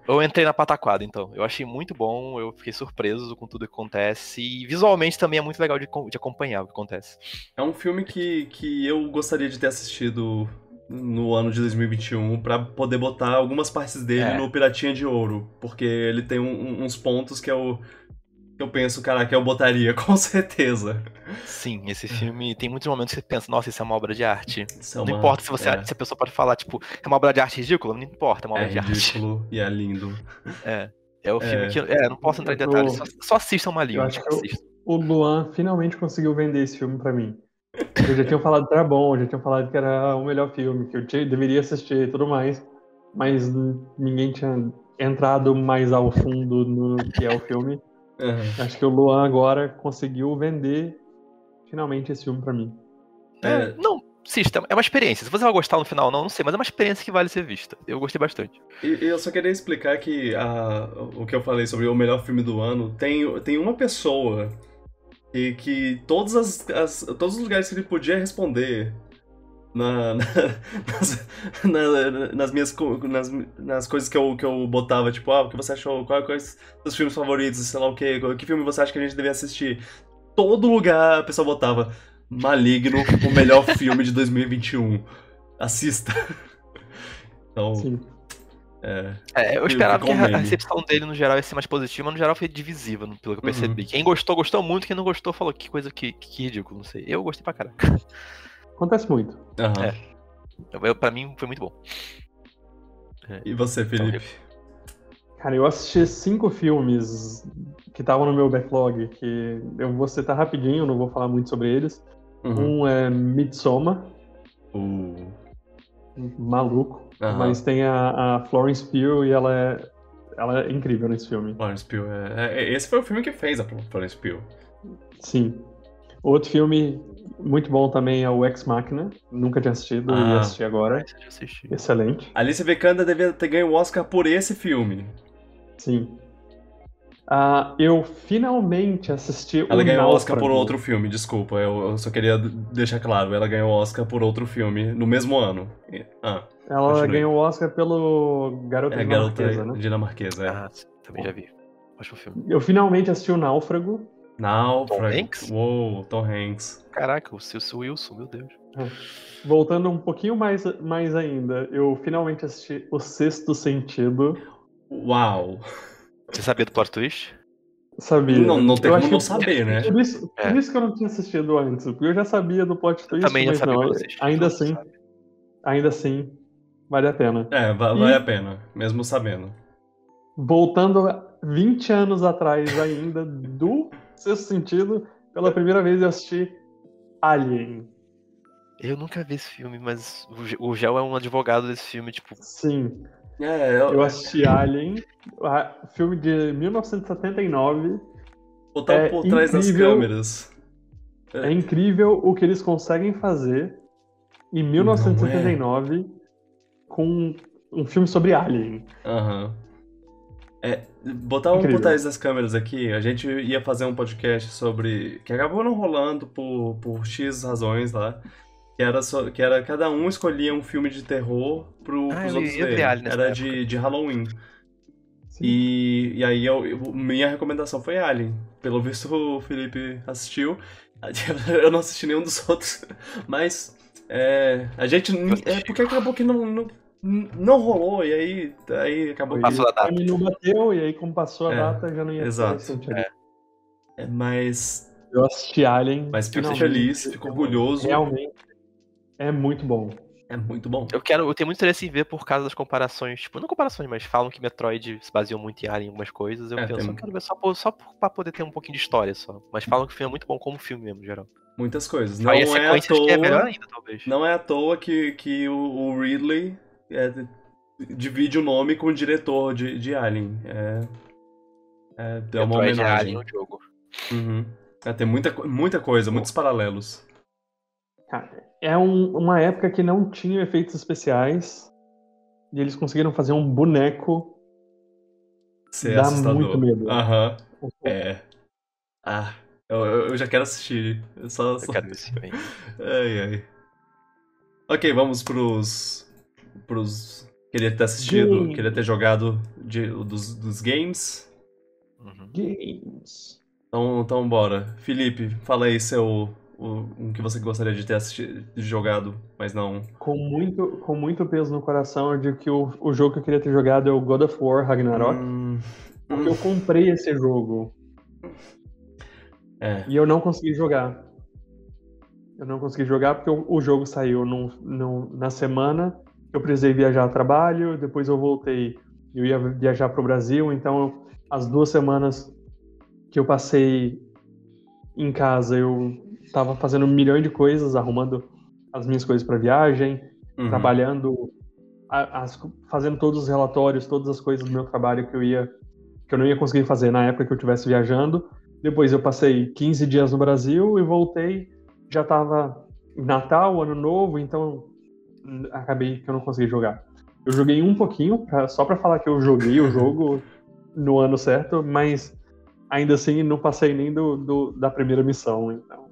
Eu entrei na pataquada, então. Eu achei muito bom, eu fiquei surpreso com tudo que acontece. E visualmente também é muito legal de, de acompanhar o que acontece. É um filme que, que eu gostaria de ter assistido no ano de 2021 pra poder botar algumas partes dele É. no Piratinha de Ouro, porque ele tem um- uns pontos que eu, que eu penso, caraca, eu botaria [LAUGHS] com certeza. Sim, esse filme tem muitos momentos que você pensa, nossa, isso é uma obra de arte. É não uma- importa se você é, se a pessoa pode falar, tipo, é uma obra de arte ridícula, não importa, é uma é obra de arte. ridículo e é lindo. É. É o filme É. que. É, não posso entrar em detalhes, só, só assistam uma Eu acho que eu- O Luan finalmente conseguiu vender esse filme pra mim. Eu já tinha falado que era bom, já tinha falado que era o melhor filme, que eu tinha- deveria assistir e tudo mais, mas ninguém tinha entrado mais ao fundo no que é o filme. Aham. Acho que o Luan agora conseguiu vender finalmente esse filme pra mim. É, não, assista, é uma experiência. Se você vai gostar no final, não, não sei, mas é uma experiência que vale ser vista. Eu gostei bastante. E e eu só queria explicar que a- o que eu falei sobre o melhor filme do ano tem, tem uma pessoa que, que todas as, as- todos os lugares que ele podia responder na, na- [LAUGHS] nas, na- nas minhas nas, nas coisas que eu, que eu botava, tipo, ah, o que você achou, qual- quais os filmes favoritos, sei lá o que, que filme você acha que a gente devia assistir? Todo lugar a pessoa botava Maligno, o melhor [LAUGHS] filme de 2021. Assista. [LAUGHS] Então, Sim. é, É, eu esperava que a recepção dele no geral ia ser mais positiva, mas no geral foi divisiva, no- pelo que eu Uhum. percebi. Quem gostou, gostou muito, quem não gostou falou que coisa que, que ridículo, não sei. Eu gostei pra caraca. Acontece muito. aham. É. Eu, eu- pra mim foi muito bom. E você, Felipe? Cara, eu assisti cinco filmes que estavam no meu backlog, que eu vou citar rapidinho, não vou falar muito sobre eles. Uhum. Um é Midsommar, O- maluco, Aham. mas tem a, a Florence Pugh e ela é, ela é incrível nesse filme. Florence Pugh. É, é- esse foi o filme que fez a Florence Pugh. Sim. Outro filme muito bom também é o Ex Machina. Nunca tinha assistido e Ah. assisti agora. Já assisti. Excelente. Alicia Vikander devia ter ganho o Oscar por esse filme. Sim. Ah, eu finalmente assisti Ela o ganhou o Oscar por outro filme, desculpa. Eu, eu só queria deixar claro. Ela ganhou o Oscar por outro filme no mesmo ano. E- Ah, Ela Continue. ganhou o Oscar pelo Garota é a garota Dinamarquesa, né? dinamarquesa. É. Ah, também já vi. Ótimo filme. Eu finalmente assisti o Náufrago. Náufrago. Tom Hanks? Uou, Tom Hanks. Caraca, o seu Wilson, meu Deus. Voltando um pouquinho mais, mais ainda, eu finalmente assisti O Sexto Sentido. Uau. Você sabia do plot twist? Sabia? Não, não tem Eu como não saber, né? Por isso, por É. isso que eu não tinha assistido antes, porque eu já sabia do plot twist, Também já mas sabia não, ainda assim, sabe. ainda assim, vale a pena. É, va- E- vale a pena, mesmo sabendo. Voltando a 20 anos atrás ainda, do Sexto Sentido, pela primeira vez eu assisti Alien. Eu nunca vi esse filme, mas o Ge- o Gel é um advogado desse filme, tipo, Sim, É, eu, eu assisti Alien, filme de 1979. botar é por trás das incrível. câmeras. É incrível o que eles conseguem fazer em 1979 com um filme sobre Alien. Aham. É, botar um Incrível. trás das câmeras aqui, a gente ia fazer um podcast sobre. que acabou não rolando por, por X razões lá. Que era, só, que era cada um escolhia um filme de terror pro, Ah, pros outros verem. Era de, de Halloween. Sim. E, e aí eu, eu- minha recomendação foi Alien. Pelo visto o Felipe assistiu. [LAUGHS] Eu não assisti nenhum dos outros. [LAUGHS] Mas é, a gente. É porque acabou que não, não, não rolou. E aí, aí acabou. Passou da data. Não bateu, e aí, como passou a É, data, já não ia exato. fazer sentido. É. É, mas. Eu assisti Alien. Mas fico feliz, fico orgulhoso. Realmente é muito bom. É muito bom. Eu quero, eu tenho muito interesse em ver por causa das comparações, tipo, não comparações, mas falam que Metroid se baseou muito em Alien em algumas coisas. Eu É, penso, tem- eu quero ver só, por, só por- pra poder ter um pouquinho de história só. Mas falam que o filme é muito bom como filme mesmo, geral. Muitas coisas. Não a é à sequência acho que é melhor toa. ainda, talvez. Não é à toa que, que o, o Ridley é, divide o nome com o diretor de, de Alien. É, é, é uma é homenagem. Alien no jogo. Uhum. É, tem muita, muita coisa, muitos paralelos. É um- uma época que não tinha efeitos especiais. E eles conseguiram fazer um boneco. Ser Dá assustador. muito medo. Aham. É. Ah, eu, eu já quero assistir. Eu só, Eu só- quero filme. [LAUGHS] Ai, ai. Ok, vamos pros. Pros. Queria ter assistido, Game. queria ter jogado de, dos, dos games. Uhum. Games. Então, então bora. Felipe, fala aí seu. O, um que você gostaria de ter assistido, de jogado, mas não. Com muito, com muito peso no coração, eu digo que o, o jogo que eu queria ter jogado é o God of War Ragnarok. Hum, Porque eu comprei esse jogo é. e eu não consegui jogar. Eu não consegui jogar porque o, o jogo saiu num, num- na semana. Eu precisei viajar a trabalho, depois eu voltei. Eu ia viajar para o Brasil, então as duas semanas que eu passei em casa, eu estava fazendo milhões de coisas, arrumando as minhas coisas para viagem, Uhum. trabalhando, as- fazendo todos os relatórios, todas as coisas do meu trabalho que eu ia que eu não ia conseguir fazer na época que eu estivesse viajando. Depois eu passei 15 dias no Brasil e voltei, já estava Natal, Ano Novo, então acabei que eu não consegui jogar. Eu joguei um pouquinho, pra- só para falar que eu joguei o jogo [LAUGHS] no ano certo, mas ainda assim não passei nem do, do- da primeira missão, então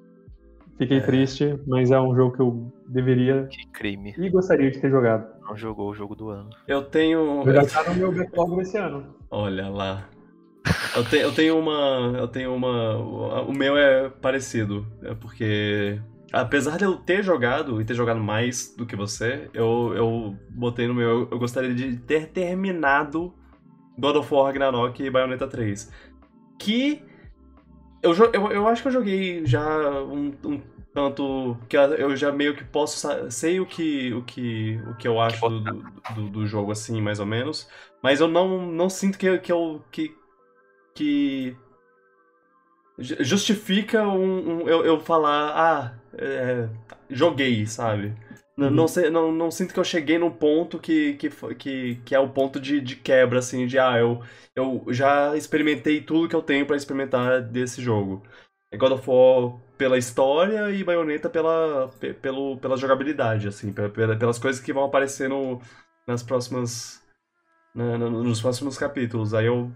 fiquei É. triste, mas é um jogo que eu deveria Que crime. e gostaria de ter jogado. Não jogou o jogo do ano. Eu tenho. Verdade, tá no meu backlog desse ano. Olha lá. Eu, te- eu tenho uma. Eu tenho uma. O meu é parecido. É porque. Apesar de eu ter jogado e ter jogado mais do que você, eu, eu botei no meu. Eu gostaria de ter terminado God of War Ragnarok e Bayonetta 3. Que. Eu, eu, eu acho que eu joguei já um, um tanto. que eu já meio que posso. Sei o que, o que, o que eu acho do, do, do jogo, assim, mais ou menos. Mas eu não, não sinto que, que eu. Que, que ju- justifica um, um- eu, eu falar, ah, é, joguei, sabe? Não, Uhum. não, sei- não, não sinto que eu cheguei num ponto que, que, que, que é o ponto de, de quebra, assim, de ah, eu, eu já experimentei tudo que eu tenho pra experimentar desse jogo. É God of War pela história e Bayonetta pela, pe- pelo, pela jogabilidade, assim, pe- pela- pelas coisas que vão aparecer no, nas próximas. na- nos próximos capítulos. Aí eu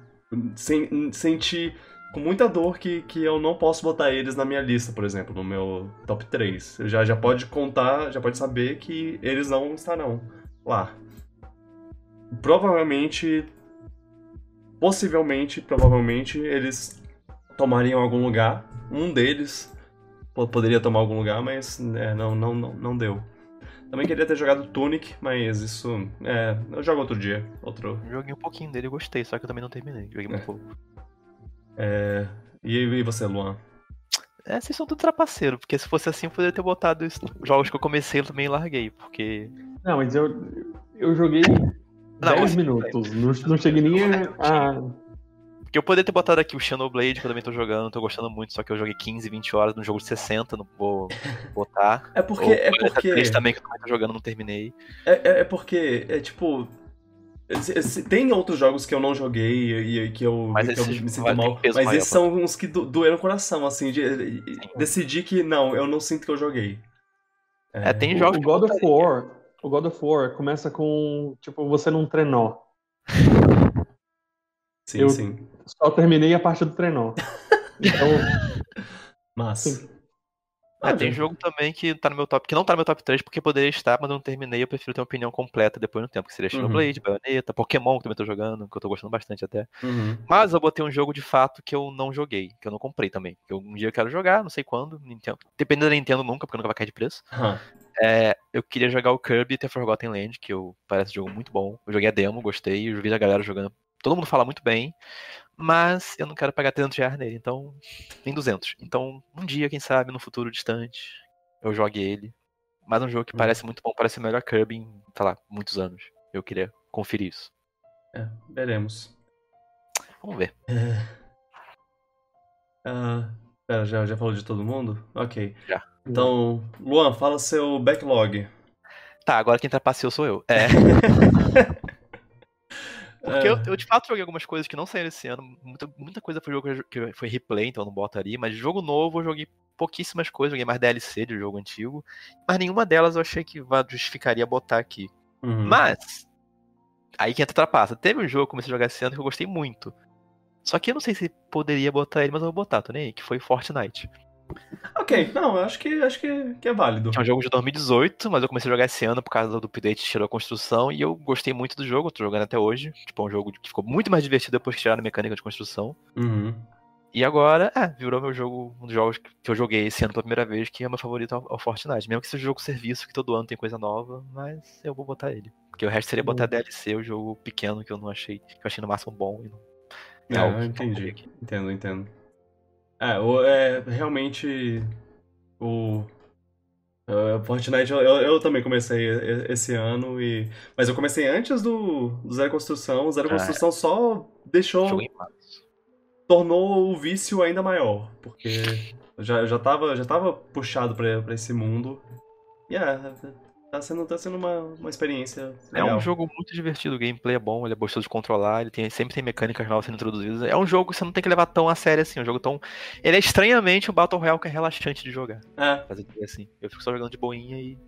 sen- senti com muita dor que, que eu não posso botar eles na minha lista, por exemplo, no meu top 3. Já, já pode contar, já pode saber que eles não estarão lá. Provavelmente, possivelmente, provavelmente, eles tomariam algum lugar. Um deles po- poderia tomar algum lugar, mas é, não, não, não, não deu. Também queria ter jogado Tunic, mas isso. É, eu jogo outro dia. Outro. Joguei um pouquinho dele e gostei, só que eu também não terminei. Joguei muito É. pouco. É, e, e você, Luan? É, vocês são tudo trapaceiro, porque se fosse assim eu poderia ter botado os jogos que eu comecei eu também larguei, porque. Não, mas eu, eu joguei Não, 10 mas- minutos. Não, não cheguei nem a. a- Porque eu poderia ter botado aqui o Xenoblade, que eu também tô jogando, tô gostando muito, só que eu joguei 15, 20 horas num jogo de 60, não vou botar. É porque. Ou É porque. 3 também, que eu tô jogando, não terminei. É, é- é porque. É tipo. Tem outros jogos que eu não joguei e, e que eu, Mas que eu me sinto mal, mas maior esses são uns que do, doeram o coração, assim, de, de- decidir que não, eu não sinto que eu joguei. É, tem o, jogos o God of. War. O God of War começa com, tipo, você num trenó. Sim, eu- sim. Só terminei a parte do trenó. [LAUGHS] Então, Mas. Sim. Ah, tem jogo também que tá no meu top, que não tá no meu top 3 porque poderia estar, mas eu não terminei, eu prefiro ter uma opinião completa depois no tempo, que seria Uhum. Xenoblade, Bayonetta, Pokémon, que também tô jogando, que eu tô gostando bastante até. Uhum. Mas eu botei um jogo de fato que eu não joguei, que eu não comprei também. Que eu- um dia eu quero jogar, não sei quando, Nintendo. Dependendo da Nintendo nunca, porque nunca vai cair de preço. Aham. É, eu queria jogar o Kirby The Forgotten Land, que eu, parece um jogo muito bom. Eu joguei a demo, gostei, eu vi a galera jogando. Todo mundo fala muito bem, mas eu não quero pagar 300 reais nele, então. Nem 200. Então, um dia, quem sabe, no futuro distante, eu jogue ele. Mas é um jogo que Hum. parece muito bom, parece o melhor Kirby em, sei lá, muitos anos. Eu queria conferir isso. É, veremos. Vamos ver. Ah, pera, já, já falou de todo mundo? Ok. Já. Então, Luan, fala seu backlog. Tá, agora quem trapaceou sou eu. É. [LAUGHS] Porque eu, eu, de fato joguei algumas coisas que não saíram esse ano. Muita, muita coisa foi jogo que foi replay, então eu não botaria. Mas jogo novo eu joguei pouquíssimas coisas. Joguei mais DLC de jogo antigo. Mas nenhuma delas eu achei que justificaria botar aqui. Uhum. Mas. Aí que entra trapaça. Teve um jogo que eu comecei a jogar esse ano que eu gostei muito. Só que eu não sei se poderia botar ele, mas eu vou botar, tô nem aí, que foi Fortnite. Ok, não, eu acho que acho que, que é válido. É um jogo de 2018, mas eu comecei a jogar esse ano por causa do update que tirou a construção e eu gostei muito do jogo, tô jogando até hoje. Tipo, é um jogo que ficou muito mais divertido depois que tiraram a mecânica de construção. Uhum. E agora, é, virou meu jogo, um dos jogos que eu joguei esse ano pela primeira vez, que é meu favorito ao, ao Fortnite. Mesmo que seja um jogo serviço, que todo ano tem coisa nova, mas eu vou botar ele. Porque o resto seria botar Hum. DLC, o jogo pequeno que eu não achei, que eu achei no máximo bom. E não, É, algo eu entendi. Entendo, entendo. É, o, é realmente o é, Fortnite eu, eu, também comecei esse ano e mas eu comecei antes do, do Zero Construção. O Zero Ah, Construção só deixou tornou o vício ainda maior, porque eu já, eu já tava já tava puxado pra, pra esse mundo. E é, tá sendo tá sendo uma, uma experiência É legal. um jogo muito divertido, o gameplay é bom, ele é gostoso de controlar, ele tem, sempre tem mecânicas novas sendo introduzidas. É um jogo que você não tem que levar tão a sério assim, um jogo tão. Ele é estranhamente um Battle Royale que é relaxante de jogar. É, Fazer assim. Eu fico só jogando de boinha e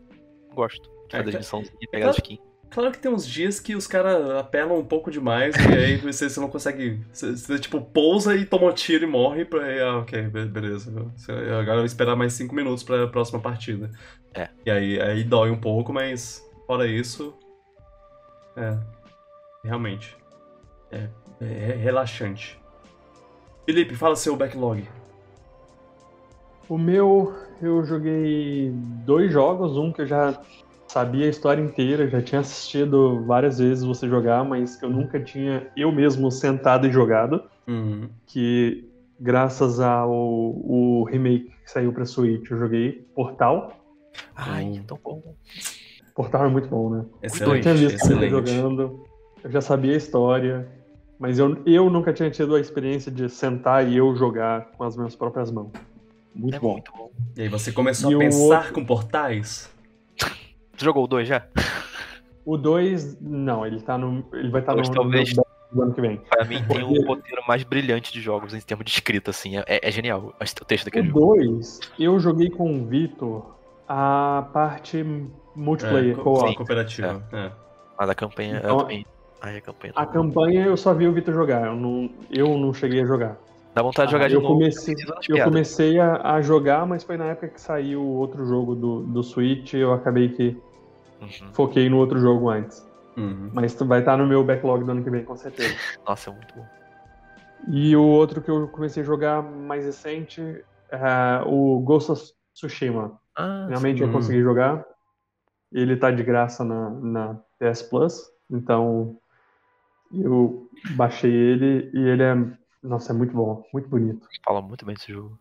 gosto. De É, fazer ca- missão e pegar claro- skins. Claro que tem uns dias que os caras apelam um pouco demais e aí você, você não consegue. Você, você, tipo pousa e toma um tiro e morre. Pra, e, ah, ok, be- beleza. Agora eu vou esperar mais 5 minutos pra próxima partida. É. E aí, aí dói um pouco, mas fora isso. É. Realmente. É, é relaxante. Felipe, fala seu backlog. o meu, eu joguei dois jogos. Um que eu já sabia a história inteira, já tinha assistido várias vezes você jogar, mas que eu nunca tinha eu mesmo sentado e jogado. Uhum. Que graças ao o remake que saiu pra Switch, eu joguei Portal. Ai, Hum. é tão bom. Portal é muito bom, né? Eu Excelente, tinha visto ele excelente. jogando, eu já sabia a história, mas eu, eu nunca tinha tido a experiência de sentar e eu jogar com as minhas próprias mãos. Muito É bom. muito bom. E aí você começou E a pensar outro- com portais? Tu jogou o 2 já? [LAUGHS] O 2, não, ele tá no. Ele vai estar tá no, talvez. no ano que vem. Pra mim tem o roteiro mais brilhante de jogos em termos de escrita, assim. É, é genial o texto O daquele jogo. 2, eu joguei com o Vitor a parte multiplayer, É, co- co-op. co- cooperativa. É. Mas a campanha. Então, a campanha... Ai, a campanha. A campanha eu só vi o Vitor jogar, eu não, eu não cheguei a jogar. Dá vontade de jogar Ah, de eu novo. comecei, eu comecei a, a jogar, mas foi na época que saiu o outro jogo do, do Switch, eu acabei que Uhum. foquei no outro jogo antes. Uhum. Mas vai estar no meu backlog do ano que vem, com certeza. [LAUGHS] Nossa, é muito bom. E o outro que eu comecei a jogar mais recente é o Ghost of Tsushima. Ah, Finalmente sim. eu consegui jogar. Ele tá de graça na, na PS Plus, então eu baixei ele e ele é. Nossa, é muito bom, muito bonito. fala muito bem desse jogo.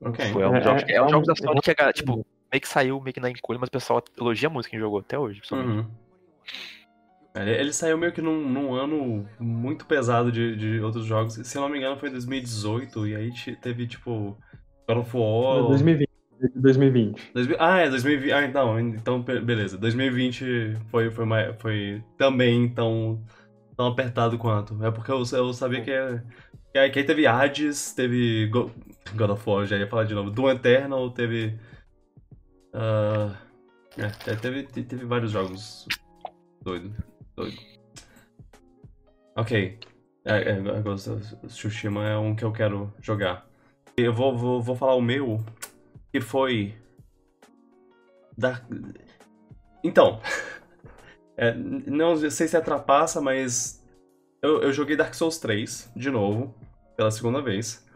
Ok. Tipo, é um É- jogo, é- é, um é jogo um- da é Sony um- que galera, tipo, meio que saiu meio que na encolha, mas o pessoal elogia muito quem jogou até hoje. Uhum. Ele, ele saiu meio que num, num ano muito pesado de, de outros jogos. Se eu não me engano, foi em 2018, e aí te- teve, tipo, God of War. 2020. 2020. 2000 Ah, é 2020. Ah, então, então be- beleza. 2020 foi, foi, mais, foi também tão, tão apertado quanto. É porque eu, eu sabia que, é, que, aí, que aí teve Hades, teve Go- God of War, já ia falar de novo. Doom Eternal, teve. ah, é, te- teve, te- teve vários jogos doido. Doido. Ok. É, é, agora o Tsushima é um que eu quero jogar. Eu vou, vou, vou falar o meu, que foi. Da... Então. [LAUGHS] é, não sei se é trapaça, mas. Eu, eu joguei Dark Souls 3 de novo, pela segunda vez.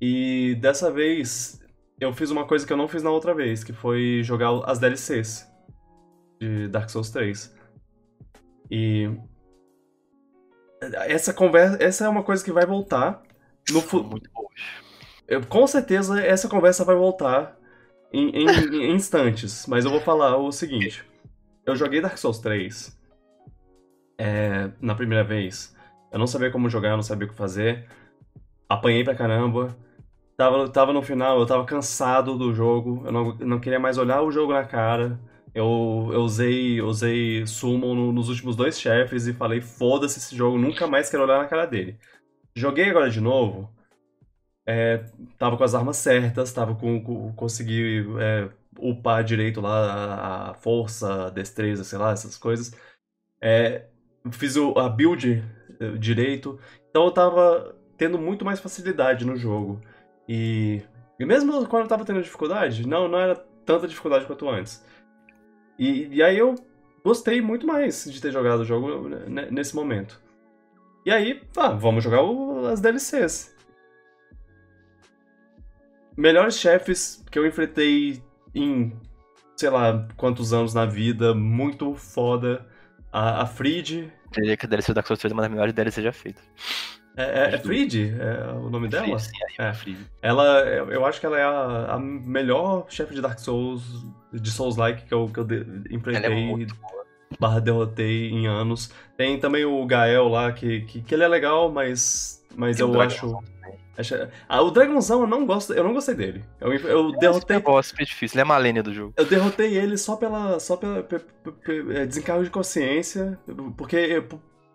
E dessa vez eu fiz uma coisa que eu não fiz na outra vez, que foi jogar as DLCs de Dark Souls 3. E. Essa conversa. Essa é uma coisa que vai voltar. No São fu- muito boas. eu- com certeza essa conversa vai voltar em, em- em [LAUGHS] instantes, mas eu vou falar o seguinte. Eu joguei Dark Souls 3 é, na primeira vez. Eu não sabia como jogar, eu não sabia o que fazer. Apanhei pra caramba. Tava, tava no final, eu tava cansado do jogo. Eu não, não queria mais olhar o jogo na cara. Eu, eu usei, usei Summon no- nos últimos dois chefes e falei: foda-se esse jogo, nunca mais quero olhar na cara dele. Joguei agora de novo. É, tava com as armas certas, tava com, com consegui é, upar direito lá a, força, a destreza, sei lá, essas coisas. É, fiz o- a build eh, direito, então eu tava tendo muito mais facilidade no jogo. E, e mesmo quando eu tava tendo dificuldade, não, não era tanta dificuldade quanto antes. E, e aí eu gostei muito mais de ter jogado o jogo né, nesse momento. E aí, ah, vamos jogar o- as DLCs. Melhores chefes que eu enfrentei em, sei lá, quantos anos na vida, muito foda. A, a Fried. Diria que a DLC do Dark Souls 3 é uma das melhores DLC já feitas. É, é, é Fried? É o nome dela? Sim, aí, É. Free. Ela, eu acho que ela é a, a melhor chefe de Dark Souls, de Souls-like que eu, que eu de- é enfrentei, muito barra derrotei em anos. Tem também o Gael lá, que, que, que ele é legal, mas, mas Tem eu acho... acho- Ah, o Dragãozão eu não gosto, eu não gostei dele. Eu, eu derrotei... É boss, super difícil. Ele é a Malenia do jogo. Eu derrotei ele só pela, só pela pe- pe- pe- é, desencargo de consciência, porque é,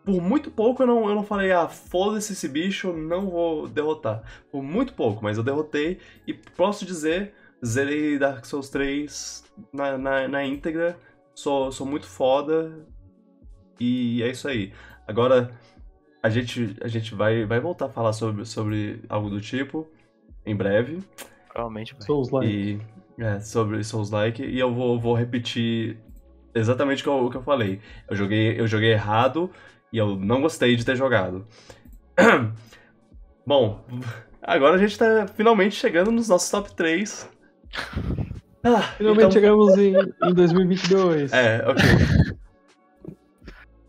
por, muito pouco eu não, eu não falei, ah, foda-se esse bicho, não vou derrotar. Por muito pouco, mas eu derrotei e posso dizer, zerei Dark Souls 3 na, na, na íntegra, sou, sou muito foda e é isso aí. Agora, a gente, a gente vai, vai voltar a falar sobre, sobre algo do tipo em breve. Provavelmente vai. Souls like. E é, sobre Souls Like, e eu vou, vou repetir exatamente o que eu, o que eu falei. Eu joguei, eu joguei errado e eu não gostei de ter jogado. [CLEARS THROAT] Bom, agora a gente tá finalmente chegando nos nossos top 3. Ah, Finalmente então- chegamos em, em 2022. É, ok.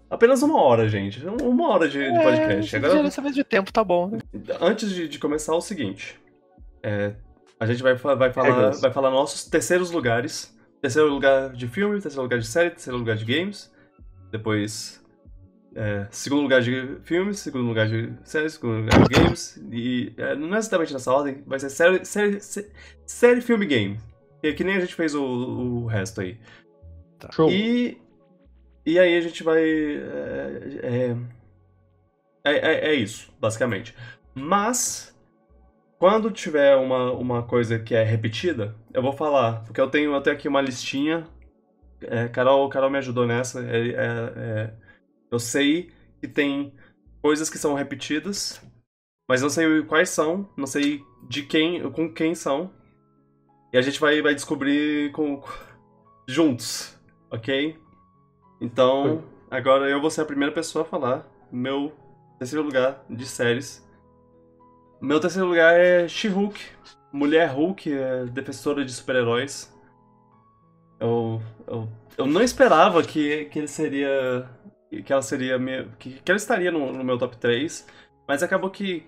Apenas uma hora, gente. Uma hora de, de podcast. Agora, Gerenciamento de tempo tá bom, né? Antes de, de começar, o seguinte. É, a gente vai, vai, falar, vai falar nossos terceiros lugares. Terceiro lugar de filme, terceiro lugar de série, terceiro lugar de games. Depois, é, segundo lugar de filmes, segundo lugar de séries, segundo lugar de games. E é, não é exatamente nessa ordem, vai ser série, série, sé- série filme, game. Que, que nem a gente fez o, o resto aí. Tá. Show. E, e aí a gente vai. É, é, é, é- é isso, basicamente. Mas, quando tiver uma, uma coisa que é repetida, eu vou falar. Porque eu tenho, eu tenho aqui uma listinha. É, Carol, Carol me ajudou nessa. é- é- é, eu sei que tem coisas que são repetidas, mas não sei quais são, não sei de quem, com quem são. E a gente vai, vai descobrir com, juntos, ok? Então, agora eu vou ser a primeira pessoa a falar. Meu terceiro lugar de séries. Meu terceiro lugar é She-Hulk. Mulher Hulk, é defensora de super-heróis. Eu, eu, eu não esperava que, que ele seria. Que ela seria. minha- Que, que ela estaria no, no meu top 3. Mas acabou que.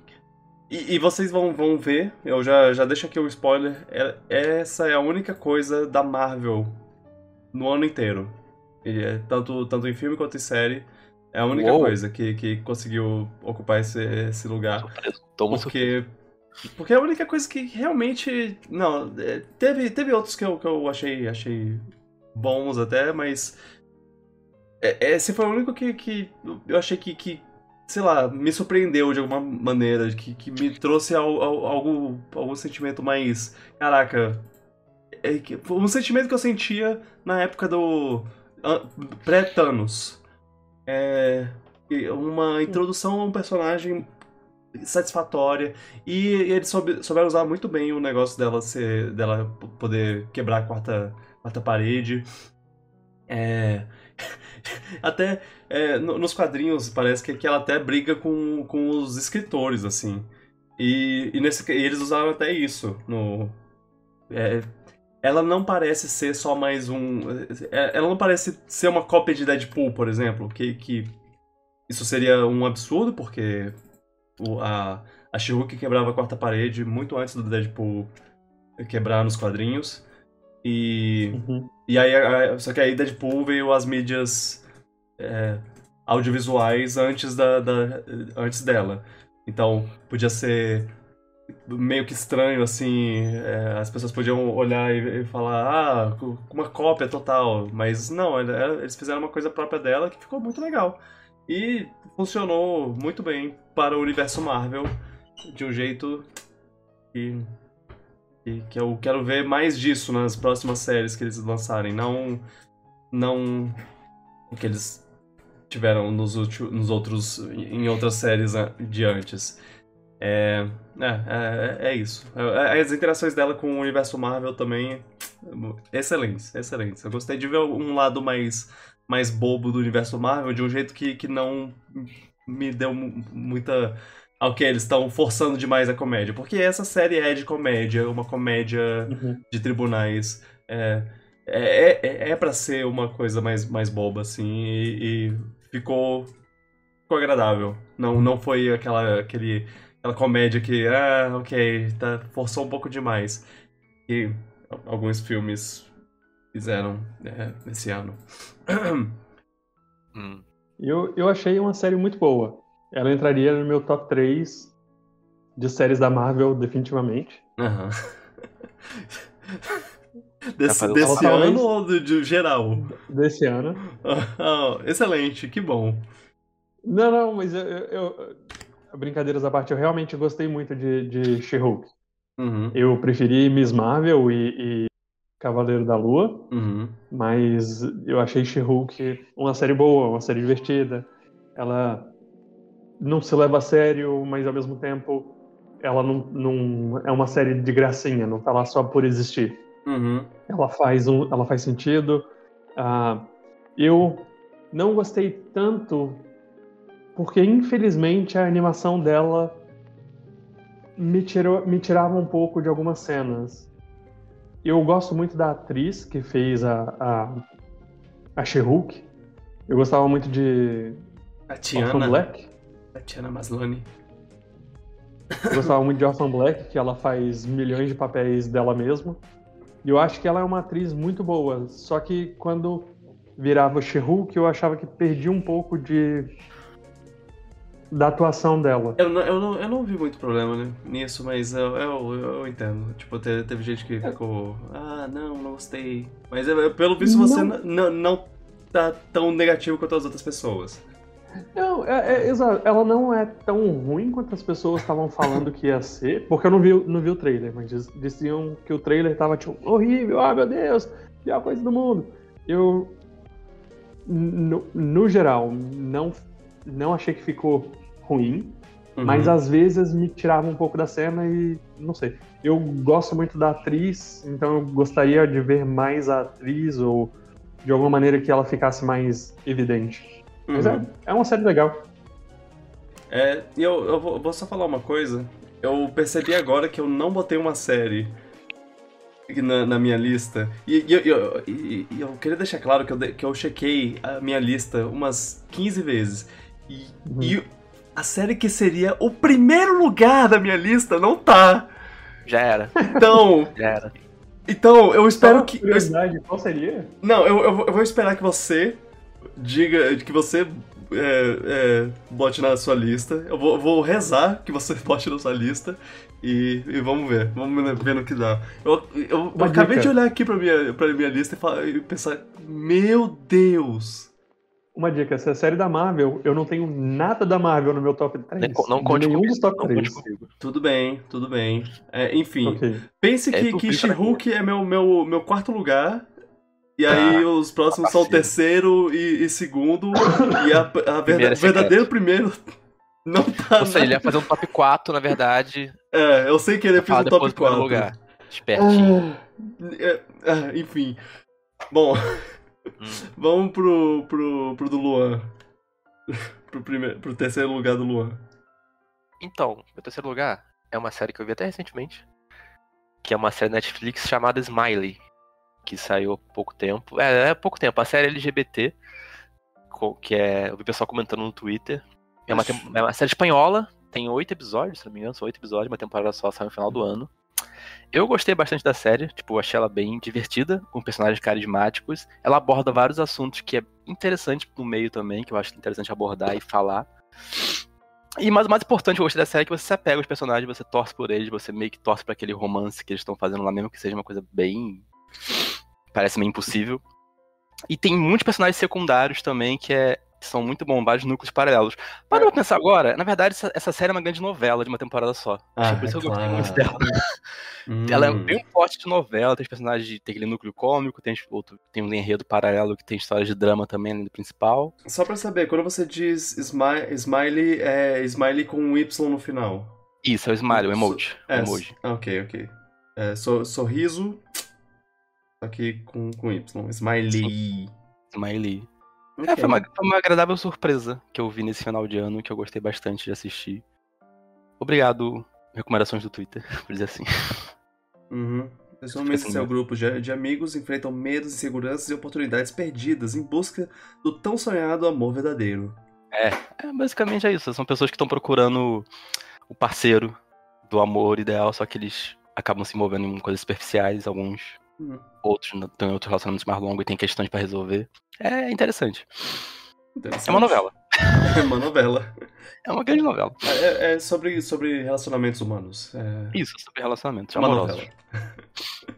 E, e vocês vão, vão ver, eu já, já deixo aqui o spoiler. é- essa é a única coisa da Marvel no ano inteiro. É tanto, tanto em filme quanto em série. É a única Uou. coisa que, que conseguiu ocupar esse, esse lugar. Porque, porque é a única coisa que realmente. Não, é, teve, teve outros que eu, que eu achei, achei bons até, mas. É- Esse foi o único que, que eu achei que, que, sei lá, me surpreendeu de alguma maneira, que, que me trouxe al- al- algo, algum sentimento mais. Caraca. é um sentimento que eu sentia na época do. an- pré-Thanos. É. Uma introdução a um personagem satisfatória. E eles soube- souberam usar muito bem o negócio dela ser. dela poder quebrar a quarta, quarta parede. É. [LAUGHS] [LAUGHS] Até é, no- nos quadrinhos parece que, que ela até briga com, com os escritores, assim. E, e, nesse, e eles usaram até isso no. é, ela não parece ser só mais um. é, Ela não parece ser uma cópia de Deadpool, por exemplo. Que, que isso seria um absurdo, porque o, a, a She-Hulk quebrava a quarta parede muito antes do Deadpool quebrar nos quadrinhos. E, Uhum. e aí, só que aí Deadpool veio as mídias é, audiovisuais antes, da, da- antes dela. Então, podia ser meio que estranho, assim, é, as pessoas podiam olhar e, e falar, ah, uma cópia total. Mas não, eles fizeram uma coisa própria dela que ficou muito legal. E funcionou muito bem para o universo Marvel, de um jeito que, que, que eu quero ver mais disso nas próximas séries que eles lançarem. Não, não o que eles tiveram nos, ulti- nos outros, em outras séries an- de antes. É, é, é, é isso. É, As interações dela com o universo Marvel também, excelentes, excelentes. Eu gostei de ver um lado mais, mais bobo do universo Marvel, de um jeito que, que não me deu mu- muita. Ok, eles estão forçando demais a comédia. Porque essa série é de comédia, uma comédia Uhum. de tribunais. É, é, é, é pra ser uma coisa mais, mais boba, assim, e, e ficou, ficou agradável. Não, não foi aquela, aquele, aquela comédia que, ah, ok, tá, forçou um pouco demais. Que alguns filmes fizeram é, esse ano. [CLEARS THROAT] Hum. Eu, eu achei uma série muito boa. Ela entraria no meu top 3 de séries da Marvel, definitivamente. Aham. [LAUGHS] Desse, desse ano ou do, de geral? Desse ano. Ah, [LAUGHS] excelente, que bom. Não, não, mas eu, eu- eu- brincadeiras à parte, eu realmente gostei muito de, de She-Hulk. Uhum, Eu preferi Miss Marvel e, e Cavaleiro da Lua, uhum, mas eu achei She-Hulk uma série boa, uma série divertida. Ela não se leva a sério, mas ao mesmo tempo ela não, não é uma série de gracinha, não tá lá só por existir. uhum, ela faz um, ela faz sentido. Ah, eu não gostei tanto porque infelizmente a animação dela me tirou, me tirava um pouco de algumas cenas. Eu gosto muito da atriz que fez a a, a She-Hulk. Eu gostava muito de A Tiana, Black. A Tiana Maslany. Eu gostava muito de Orphan Black, que ela faz milhões de papéis dela mesma. E eu acho que ela é uma atriz muito boa. Só que quando virava She-Hulk, eu achava que perdia um pouco de da atuação dela. Eu não, eu, não, eu não vi muito problema né, nisso, mas eu, eu, eu entendo. Tipo, teve, teve gente que ficou. Ah, não, não gostei. Mas é, pelo visto você Não. não, não tá tão negativo quanto as outras pessoas. Não, é, é. Ela não é tão ruim quanto as pessoas estavam falando que ia ser, porque eu não vi, o- não vi o trailer, mas diz- diziam que o trailer tava tipo horrível, ah meu Deus, pior coisa do mundo. Eu, no, no geral, não, não achei que ficou ruim, Uhum. mas às vezes me tirava um pouco da cena e não sei. Eu gosto muito da atriz, então eu gostaria de ver mais a atriz ou de alguma maneira que ela ficasse mais evidente. Mas Uhum. é, é uma série legal. É, e eu, eu vou, vou só falar uma coisa. Eu percebi agora que eu não botei uma série na, na minha lista. E, e eu- e- e eu queria deixar claro que eu, de- que eu chequei a minha lista umas 15 vezes. E, Uhum. e a série que seria o primeiro lugar da minha lista não tá. Já era, Então, [LAUGHS] já era. então eu espero que. eu- qual seria? não, eu, eu, eu vou esperar que você diga, que você é, é, bote na sua lista. Eu vou, vou rezar que você [LAUGHS] bote na sua lista e, e vamos ver, vamos ver no que dá. Eu, eu, eu acabei dica. de olhar aqui pra minha, pra minha lista e, falar- e pensar, meu Deus! Uma dica, essa série da Marvel, eu não tenho nada da Marvel no meu top 3. Nem co- não De conte nenhum comigo. dos top Não 3. conte comigo. Tudo bem, tudo bem. É, enfim, Ok. pense É, que, que She-Hulk é meu, meu, meu quarto lugar. E aí os próximos são o terceiro e, e segundo. E a, a verda- Primeiro é verdadeiro primeiro [LAUGHS] não tá. Ou seja, ele ia fazer um top 4, na verdade, É, eu sei que ele fez um top do primeiro 4. lugar. Espertinho. É, ah, enfim. Bom, [LAUGHS] Hum. vamos pro, pro, pro do Luan. [LAUGHS] Pro, primeiro, pro terceiro lugar do Luan. Então, meu terceiro lugar é uma série que eu vi até recentemente. Que é uma série Netflix chamada Smiley. Que saiu há pouco tempo. É, é pouco tempo. A série LGBT. Que é. Eu vi o pessoal comentando no Twitter. É uma, é uma série espanhola. Tem oito episódios, se não me engano. São oito episódios, uma temporada só, sai no final do ano. Eu gostei bastante da série, tipo, achei ela bem divertida, com personagens carismáticos. Ela aborda vários assuntos que é interessante no meio também, que eu acho interessante abordar e falar. E mais, o mais importante que eu gostei da série é que você se apega aos personagens, você torce por eles, você meio que torce pra aquele romance que eles estão fazendo lá, mesmo que seja uma coisa bem. Parece meio impossível. E tem muitos personagens secundários também que, é, são muito bons, vários núcleos paralelos. Para pra pensar agora, na verdade, essa, essa série é uma grande novela de uma temporada só. Ah, por isso é que eu gostei muito dela. Hum. Ela é bem um forte de novela, tem os personagens de. tem aquele núcleo cômico, tem, outro, tem um enredo paralelo que tem histórias de drama também, além do principal. Só pra saber, quando você diz smi smiley, é smiley com um Y no final. Isso, é o smile, o emoji. o É, emoji. ok, ok. É, so- sorriso, só que com, com Y. Smiley. Smiley. É, Ok. foi uma, foi uma agradável surpresa que eu vi nesse final de ano, que eu gostei bastante de assistir. Obrigado, recomendações do Twitter, [LAUGHS] por dizer assim. Uhum. Pessoalmente, seu assim, grupo de, de amigos enfrentam medos, inseguranças e oportunidades perdidas em busca do tão sonhado amor verdadeiro. É, basicamente é isso. São pessoas que estão procurando o parceiro do amor ideal, só que eles acabam se envolvendo em coisas superficiais, alguns Hum. outros têm outros relacionamentos mais longos e tem questões pra resolver. É interessante. Interessante. É uma novela. [LAUGHS] É uma novela. É uma grande novela. É, é sobre, sobre relacionamentos humanos. É Isso, sobre relacionamentos uma amorosos. novela. [LAUGHS]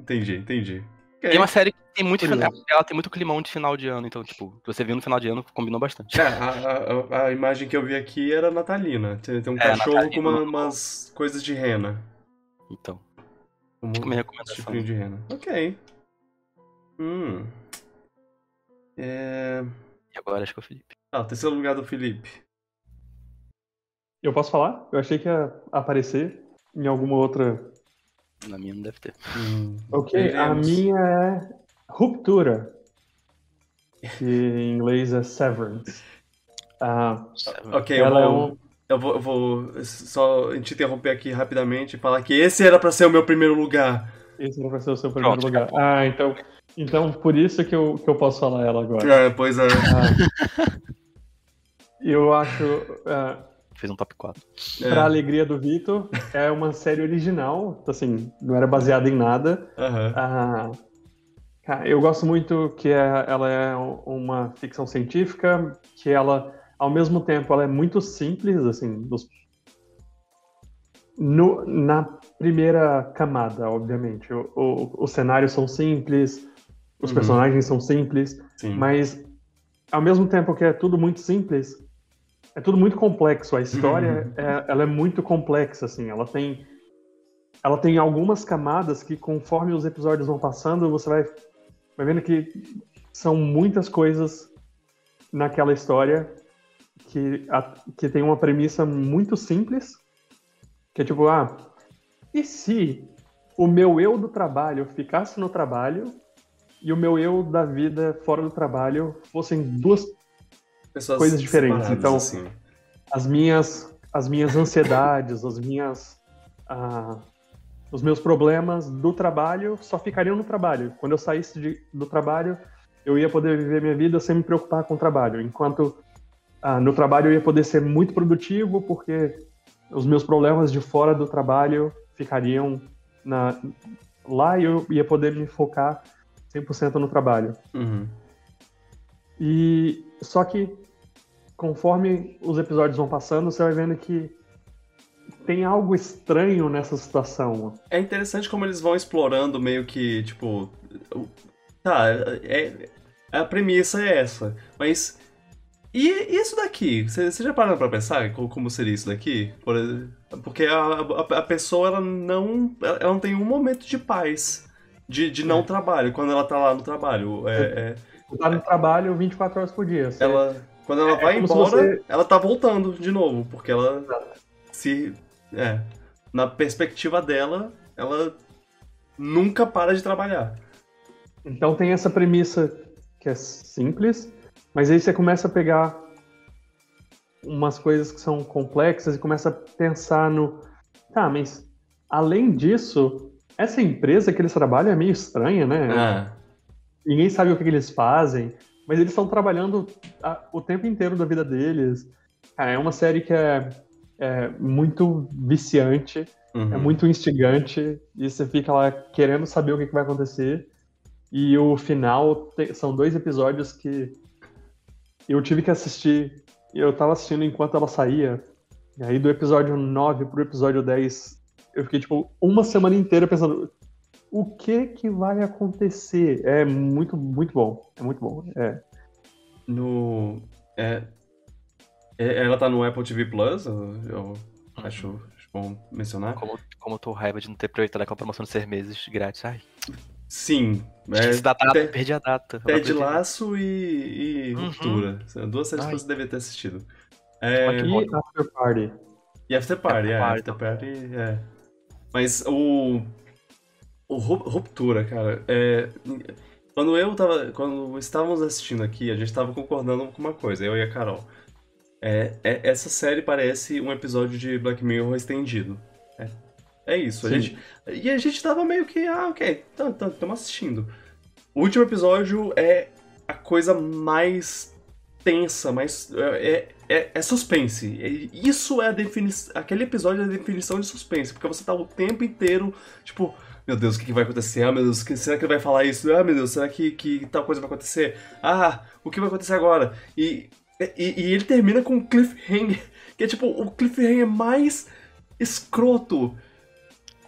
entendi, entendi. Ok. E é uma série que tem muito final, ela tem muito climão de final de ano, então, tipo, se você viu no final de ano, combinou bastante. É, a, a- a imagem que eu vi aqui era natalina. Tem, tem um É, cachorro natalina. com uma- umas coisas de rena. Então, Como minha recomendação. chifrinho de rena. Ok. Hum. É... E agora acho que é o Felipe. Ah, o terceiro lugar do Felipe. Eu posso falar? Eu achei que ia aparecer em alguma outra. Na minha não deve ter. Hum, Ok, a veremos. minha é Ruptura. Que em inglês é Severance. Ah, Ok, ela é um. Eu vou, eu vou só te interromper aqui rapidamente e falar que esse era pra ser o meu primeiro lugar. Esse não vai ser o seu primeiro Pronto, lugar. Ah, então. Então, por isso que eu, que eu posso falar ela agora. É, pois é. Ah, eu acho. ah, Fez um top 4. é. Pra alegria do Vitor, é uma série original, assim, não era baseada em nada. Aham. Ah, eu gosto muito que é- ela é uma ficção científica, que ela ao mesmo tempo ela é muito simples, assim, dos... no, na primeira camada, obviamente. O, o, os cenários são simples, os Uhum. personagens são simples, Sim. mas ao mesmo tempo que é tudo muito simples, é tudo muito complexo. A história, é, ela é muito complexa, assim. Ela tem, ela tem algumas camadas que, conforme os episódios vão passando, você vai, vai vendo que são muitas coisas naquela história que, a- que tem uma premissa muito simples, que é tipo, ah, e se o meu eu do trabalho ficasse no trabalho e o meu eu da vida fora do trabalho fossem duas Pessoas coisas diferentes, então- assim. as minhas as minhas ansiedades, as minhas ah, os meus problemas do trabalho só ficariam no trabalho. Quando eu saísse de- do trabalho, eu ia poder viver minha vida sem me preocupar com o trabalho. Enquanto ah, no trabalho eu ia poder ser muito produtivo, porque os meus problemas de fora do trabalho ficariam na, lá e eu ia poder me focar 100% no trabalho. Uhum. E só que conforme os episódios vão passando, você vai vendo que tem algo estranho nessa situação. É interessante como eles vão explorando meio que, tipo. Tá, é, a premissa é essa. Mas. E isso daqui? Você já parou pra pensar co- como seria isso daqui? Por porque a, a, a pessoa ela não, ela não tem um momento de paz. De, de não É. trabalho, quando ela tá lá no trabalho. É, é- tá no trabalho 24 horas por dia. Você- ela, quando ela É vai embora, você- ela tá voltando de novo. Porque ela se. É. Na perspectiva dela, ela nunca para de trabalhar. Então tem essa premissa que é simples, mas aí você começa a pegar umas coisas que são complexas e começa a pensar no. Tá, mas além disso, essa empresa que eles trabalham é meio estranha, né? Ah, Ninguém sabe o que, que eles fazem, mas eles estão trabalhando a- o tempo inteiro da vida deles. Cara, é uma série que é, é muito viciante, uhum. é muito instigante, e você fica lá querendo saber o que, que vai acontecer. E o final te- são dois episódios que eu tive que assistir. Eu tava assistindo enquanto ela saía. E aí do episódio 9 pro episódio 10, eu fiquei tipo uma semana inteira pensando o que que vai acontecer. É muito, muito bom. É muito bom. É. No. É, é- ela tá no Apple TV Plus, eu, eu acho, acho bom mencionar. Como, como eu tô raiva de não ter aproveitado aquela promoção de seis meses grátis. Ai, Sim, esqueci é da data, Ted- perdi a data. Ted Laço e, e Uhum. Ruptura. São duas séries que Ai. você deveria ter assistido. É, Que E After Party. e After Party, After é, Party After Party, é. Mas o. O Ru- Ruptura, cara, é. Quando eu tava. Quando estávamos assistindo aqui, a gente tava concordando com uma coisa, eu e a Carol. É, é- essa série parece um episódio de Black Mirror estendido. É, isso. A Sim. gente, e a gente tava meio que, ah, ok, estamos assistindo. O último episódio é a coisa mais tensa, mais. É, é, é suspense. É- Isso é a definição. Aquele episódio é a definição de suspense, porque você tá o tempo inteiro, tipo. Meu Deus, o que, que vai acontecer? Ah, meu Deus, que- será que ele vai falar isso? Ah, meu Deus, será que, que tal coisa vai acontecer? Ah, o que vai acontecer agora? E, e, e ele termina com um cliffhanger, [LAUGHS] que é tipo o cliffhanger mais escroto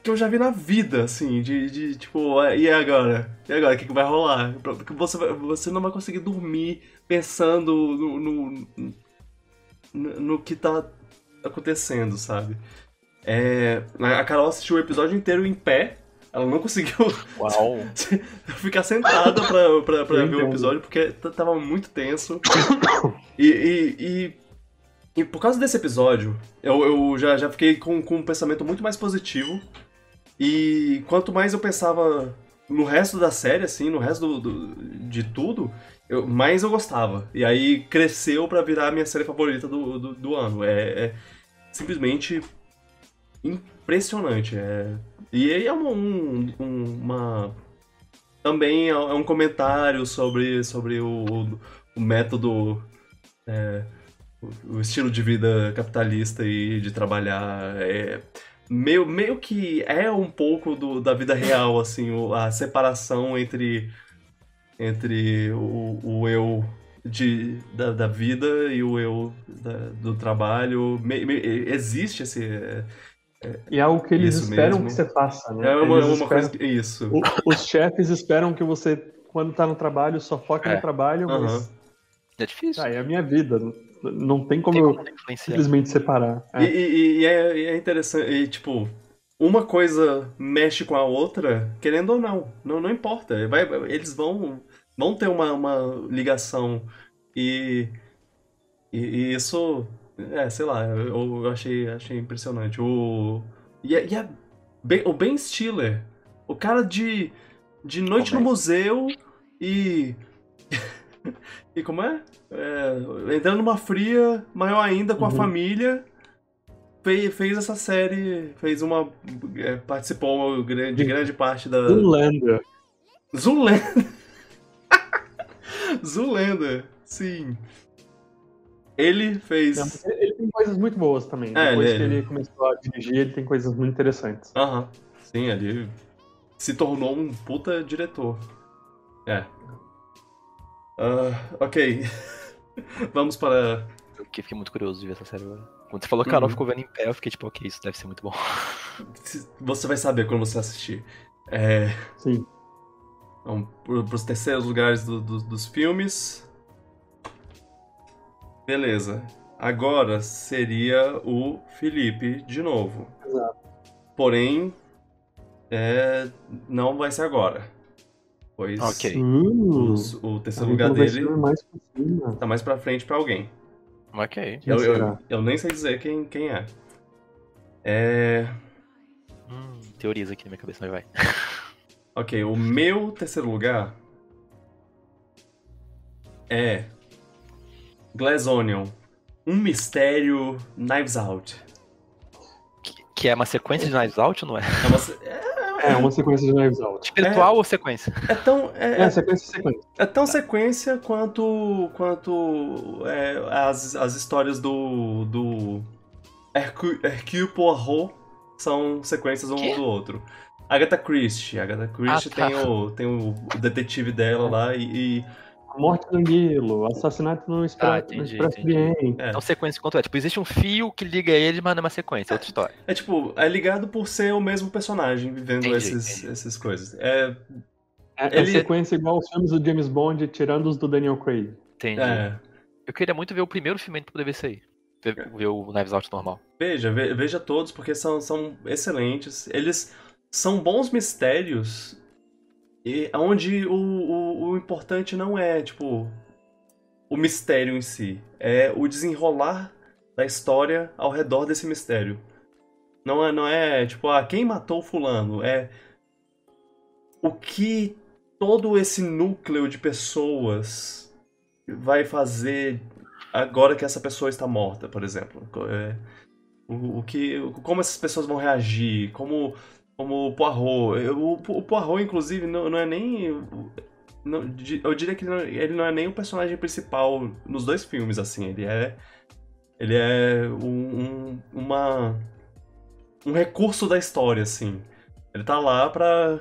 que eu já vi na vida, assim, de, de tipo, e agora? E agora, o que, que vai rolar? Porque você, vai- você não vai conseguir dormir pensando no, no, no, no que tá acontecendo, sabe? É, a Carol assistiu o episódio inteiro em pé, ela não conseguiu Uau! [LAUGHS] ficar sentada pra, pra, pra ver o episódio, porque tava muito tenso. E, e, e, e por causa desse episódio, eu, eu já, já fiquei com, com um pensamento muito mais positivo. E quanto mais eu pensava no resto da série, assim, no resto do, do- de tudo, eu, mais eu gostava. E aí cresceu pra virar a minha série favorita do, do, do ano. É, é simplesmente impressionante. É, e aí é uma, um- um- uma. Também é um comentário sobre, sobre o, o método. é, o, o estilo de vida capitalista e de trabalhar. É, meio, meio que é um pouco do, da vida real, assim, o- a separação entre, entre o, o eu de, da, da vida e o eu da, do trabalho. Me, me, existe esse. É, e é algo que eles Isso esperam mesmo. que você faça, né? é uma, uma esperam- coisa. que- Isso. o- Os chefes esperam que você, quando tá no trabalho, só foque É. no trabalho, mas. É difícil. ah, é a minha vida. Não- tem como Tem eu como influenciar. simplesmente separar. É. E, e- e é, e é interessante, e, tipo, uma coisa mexe com a outra, querendo ou não. Não, não importa. Vai- eles vão, vão ter uma, uma ligação. E, e, e isso, é, sei lá, eu, eu achei, achei impressionante. O, e, é- e é Ben- o Ben Stiller, o cara de, de Noite no Comédia. Museu e. [LAUGHS] e como é? É, entrando numa fria, maior ainda com a Uhum. família, fez, fez essa série, fez uma. é, participou de grande parte da. Zoolander. Zoolander! [LAUGHS] Zoolander, sim. Ele fez. Ele tem coisas muito boas também. É, Depois ele- que ele começou a dirigir, ele tem coisas muito interessantes. Aham. Sim, ele se tornou um puta diretor. É. Ah, ok. [LAUGHS] Vamos para. Eu que fiquei muito curioso de ver essa série agora. Quando você falou que a Carol Uhum. ficou vendo em pé, eu fiquei tipo, ok, isso deve ser muito bom. [LAUGHS] Você vai saber quando você assistir. É. Sim. Vamos pro- pros terceiros lugares do- do- dos filmes. Beleza. Agora seria o Felipe de novo. Exato. Porém, é, não vai ser agora. Pois Ok. Os- o terceiro a lugar dele mais tá mais pra frente pra alguém. ok. Eu, eu, eu nem sei dizer quem, quem é. É. Hum, teoriza aqui na minha cabeça, mas vai. [LAUGHS] Ok, o meu terceiro lugar é Glass Onion. Um mistério Knives Out. Que, que é uma sequência de Knives Out ou não é? É, uma- é- É, uma [LAUGHS] sequência de Knives Out. Espiritual ou sequência? é tão, é, É, sequência sequência. é tão sequência quanto, quanto é, as, as histórias do, do Hercule, Hercule Poirot são sequências um Quê? do outro. Agatha Christie. Agatha Christie Ah, tá. tem, o, tem o detetive dela lá e- e Morte no Nilo, assassinato no, Expre Ah, no entendi, Expresso. É. Então sequência quanto é? Tipo, existe um fio que liga ele, mas não é uma sequência, é outra história. É tipo, é ligado por ser o mesmo personagem vivendo Entendi, esses, entendi. essas coisas. É, É, é Ele- sequência igual os filmes do James Bond, tirando os do Daniel Craig. Entendi. é, Eu queria muito ver o primeiro filme pra poder ver isso aí. Ver, ver o Knives Out normal. veja, ve- veja todos, porque são, são excelentes. Eles são bons mistérios, e onde o, o, o importante não é, tipo, o mistério em si. É o desenrolar da história ao redor desse mistério. Não é, não é tipo, ah, quem matou fulano? É o que todo esse núcleo de pessoas vai fazer agora que essa pessoa está morta, por exemplo. É, o, o que, como essas pessoas vão reagir, como, como o Poirot. O, o Poirot, inclusive, não, não é nem. não- eu diria que ele não é nem o personagem principal nos dois filmes, assim. Ele é. Ele é um, um- uma. Um recurso da história, assim. Ele tá lá pra.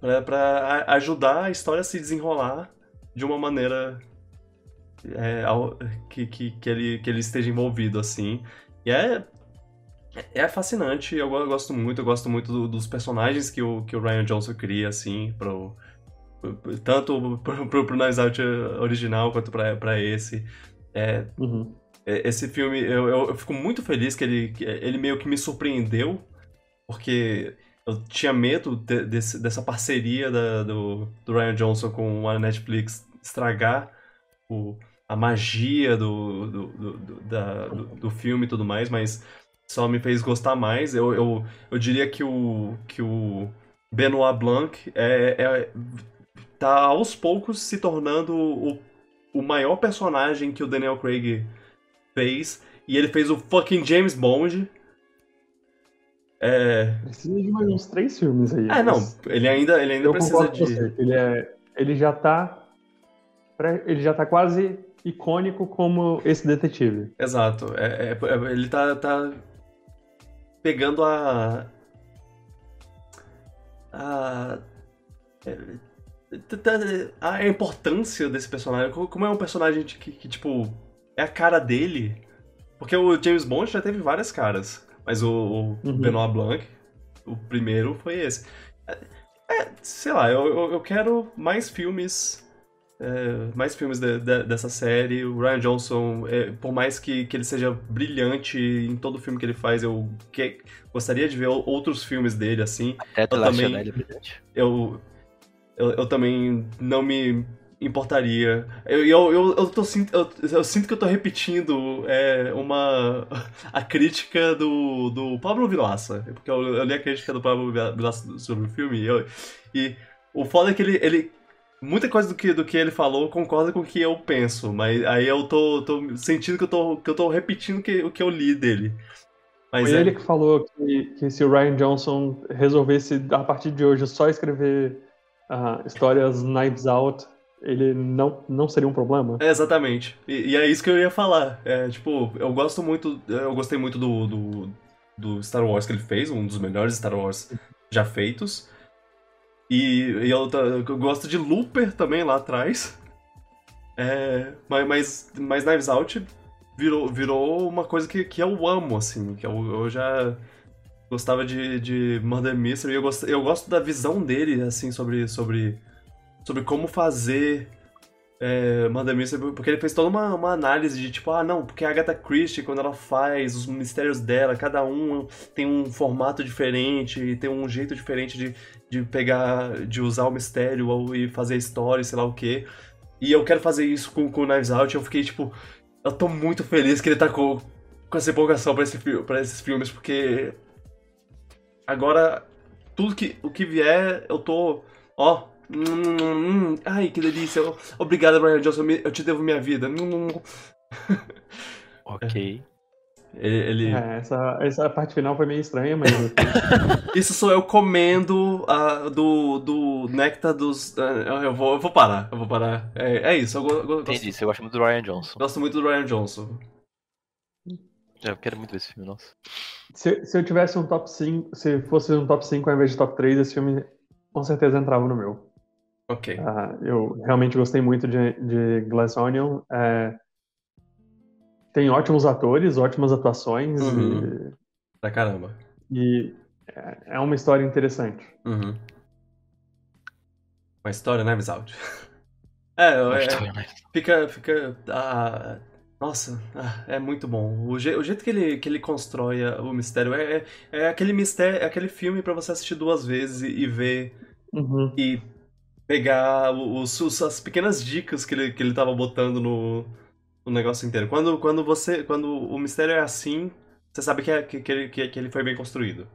pra, pra ajudar a história a se desenrolar de uma maneira é, ao- que, que, que, ele, que ele esteja envolvido, assim. E é, é fascinante, eu go- gosto muito, eu gosto muito do- dos personagens que o, que o Ryan Johnson cria, assim, pro, tanto pro, pro, pro Knives Out original quanto pra, pra esse. É, Uhum. é, Esse filme, eu, eu, eu fico muito feliz que ele, que ele meio que me surpreendeu, porque eu tinha medo de- desse- dessa parceria da- do, do Ryan Johnson com a Netflix estragar o, a magia do, do, do, do- da- do- do filme e tudo mais, mas só me fez gostar mais. Eu, eu, eu diria que o, que o Benoit Blanc é, é, tá aos poucos se tornando o, o maior personagem que o Daniel Craig fez. E ele fez o fucking James Bond. É. Precisa de mais uns três filmes aí. Ah, não. Ele ainda, ele ainda Eu precisa de. você. Ele, é, ele já tá. Ele já tá quase icônico como esse detetive. Exato. É, é- é- ele tá, tá pegando a. a. é, a importância desse personagem, co- como é um personagem que, que, tipo, é a cara dele. Porque o James Bond já teve várias caras, mas o, o Uhum. Benoit Blanc, o primeiro foi esse. É, é, sei lá, eu, eu, eu quero mais filmes. É, mais filmes de- de- dessa série. O Ryan Johnson, é, por mais que, que ele seja brilhante em todo filme que ele faz, eu que- gostaria de ver outros filmes dele assim Até Eu também- é brilhante. eu, eu, eu também não me importaria. Eu, eu, eu, eu, tô, eu, eu sinto que eu tô repetindo é, uma [LAUGHS] a crítica do, do Pablo Vilaça. Porque eu, eu li a crítica do Pablo Vilaça sobre o filme e, eu- e o foda é que ele, ele. Muita coisa do que, do que ele falou concorda com o que eu penso, mas aí eu tô, tô sentindo que eu tô, que eu tô repetindo o que, o que eu li dele. Mas Foi é, ele que falou que, que se o Ryan Johnson resolvesse, a partir de hoje, só escrever ah, histórias Knives Out, ele não, não seria um problema? É, exatamente. E, e é isso que eu ia falar. É, tipo, eu gosto muito. Eu gostei muito do, do, do Star Wars que ele fez, um dos melhores Star Wars já feitos. E, e eu, eu gosto de Looper também lá atrás. É, mas, mas, mas Knives Out virou, virou uma coisa que, que eu amo, assim. Que eu, eu já gostava de, de Murder Mystery. Eu gosto, eu gosto da visão dele, assim, sobre, sobre, sobre como fazer é, Murder Mystery, porque ele fez toda uma, uma análise de tipo, ah, não, porque a Agatha Christie, quando ela faz os mistérios dela, cada um tem um formato diferente, tem um jeito diferente de, de pegar, de usar o mistério ou, e fazer a história, sei lá o quê. E eu quero fazer isso com, com Knives Out, eu fiquei tipo, eu tô muito feliz que ele tá com, com essa empolgação pra, esse, pra esses filmes, porque agora tudo que, o que vier, eu tô, ó, hum, hum, ai, que delícia, obrigado, Brian Johnson, eu eu te devo minha vida. Hum, hum. [LAUGHS] Ok. Ele, ele- É, essa, essa parte final foi meio estranha, mas [LAUGHS] Isso sou eu comendo a, do, do néctar dos. ah, Eu vou, eu vou parar, eu vou parar. É, é isso, eu, go- go- Entendi, gosto, você gosta muito do Ryan Johnson. gosto muito do Ryan Johnson. Eu quero muito ver esse filme, nossa. se, se eu tivesse um top 5, se fosse um top 5 ao invés de top 3, esse filme com certeza entrava no meu. Ok. Ah, eu realmente gostei muito de, de Glass Onion. É, tem ótimos atores, ótimas atuações Uhum. Pra caramba. e, e é- é uma história interessante. Uhum. Uma história, Knives [LAUGHS] Out. É, Uma é, história, né? fica. fica ah, nossa, ah, é muito bom. O, je- o jeito que ele, que ele constrói o mistério é, é, é aquele mistério, é aquele filme pra você assistir duas vezes e, e ver Uhum. e pegar os, os- as pequenas dicas que ele, que ele tava botando no, no negócio inteiro. Quando, quando você. Quando o mistério é assim, você sabe que, é, que, que, ele, que, que ele foi bem construído.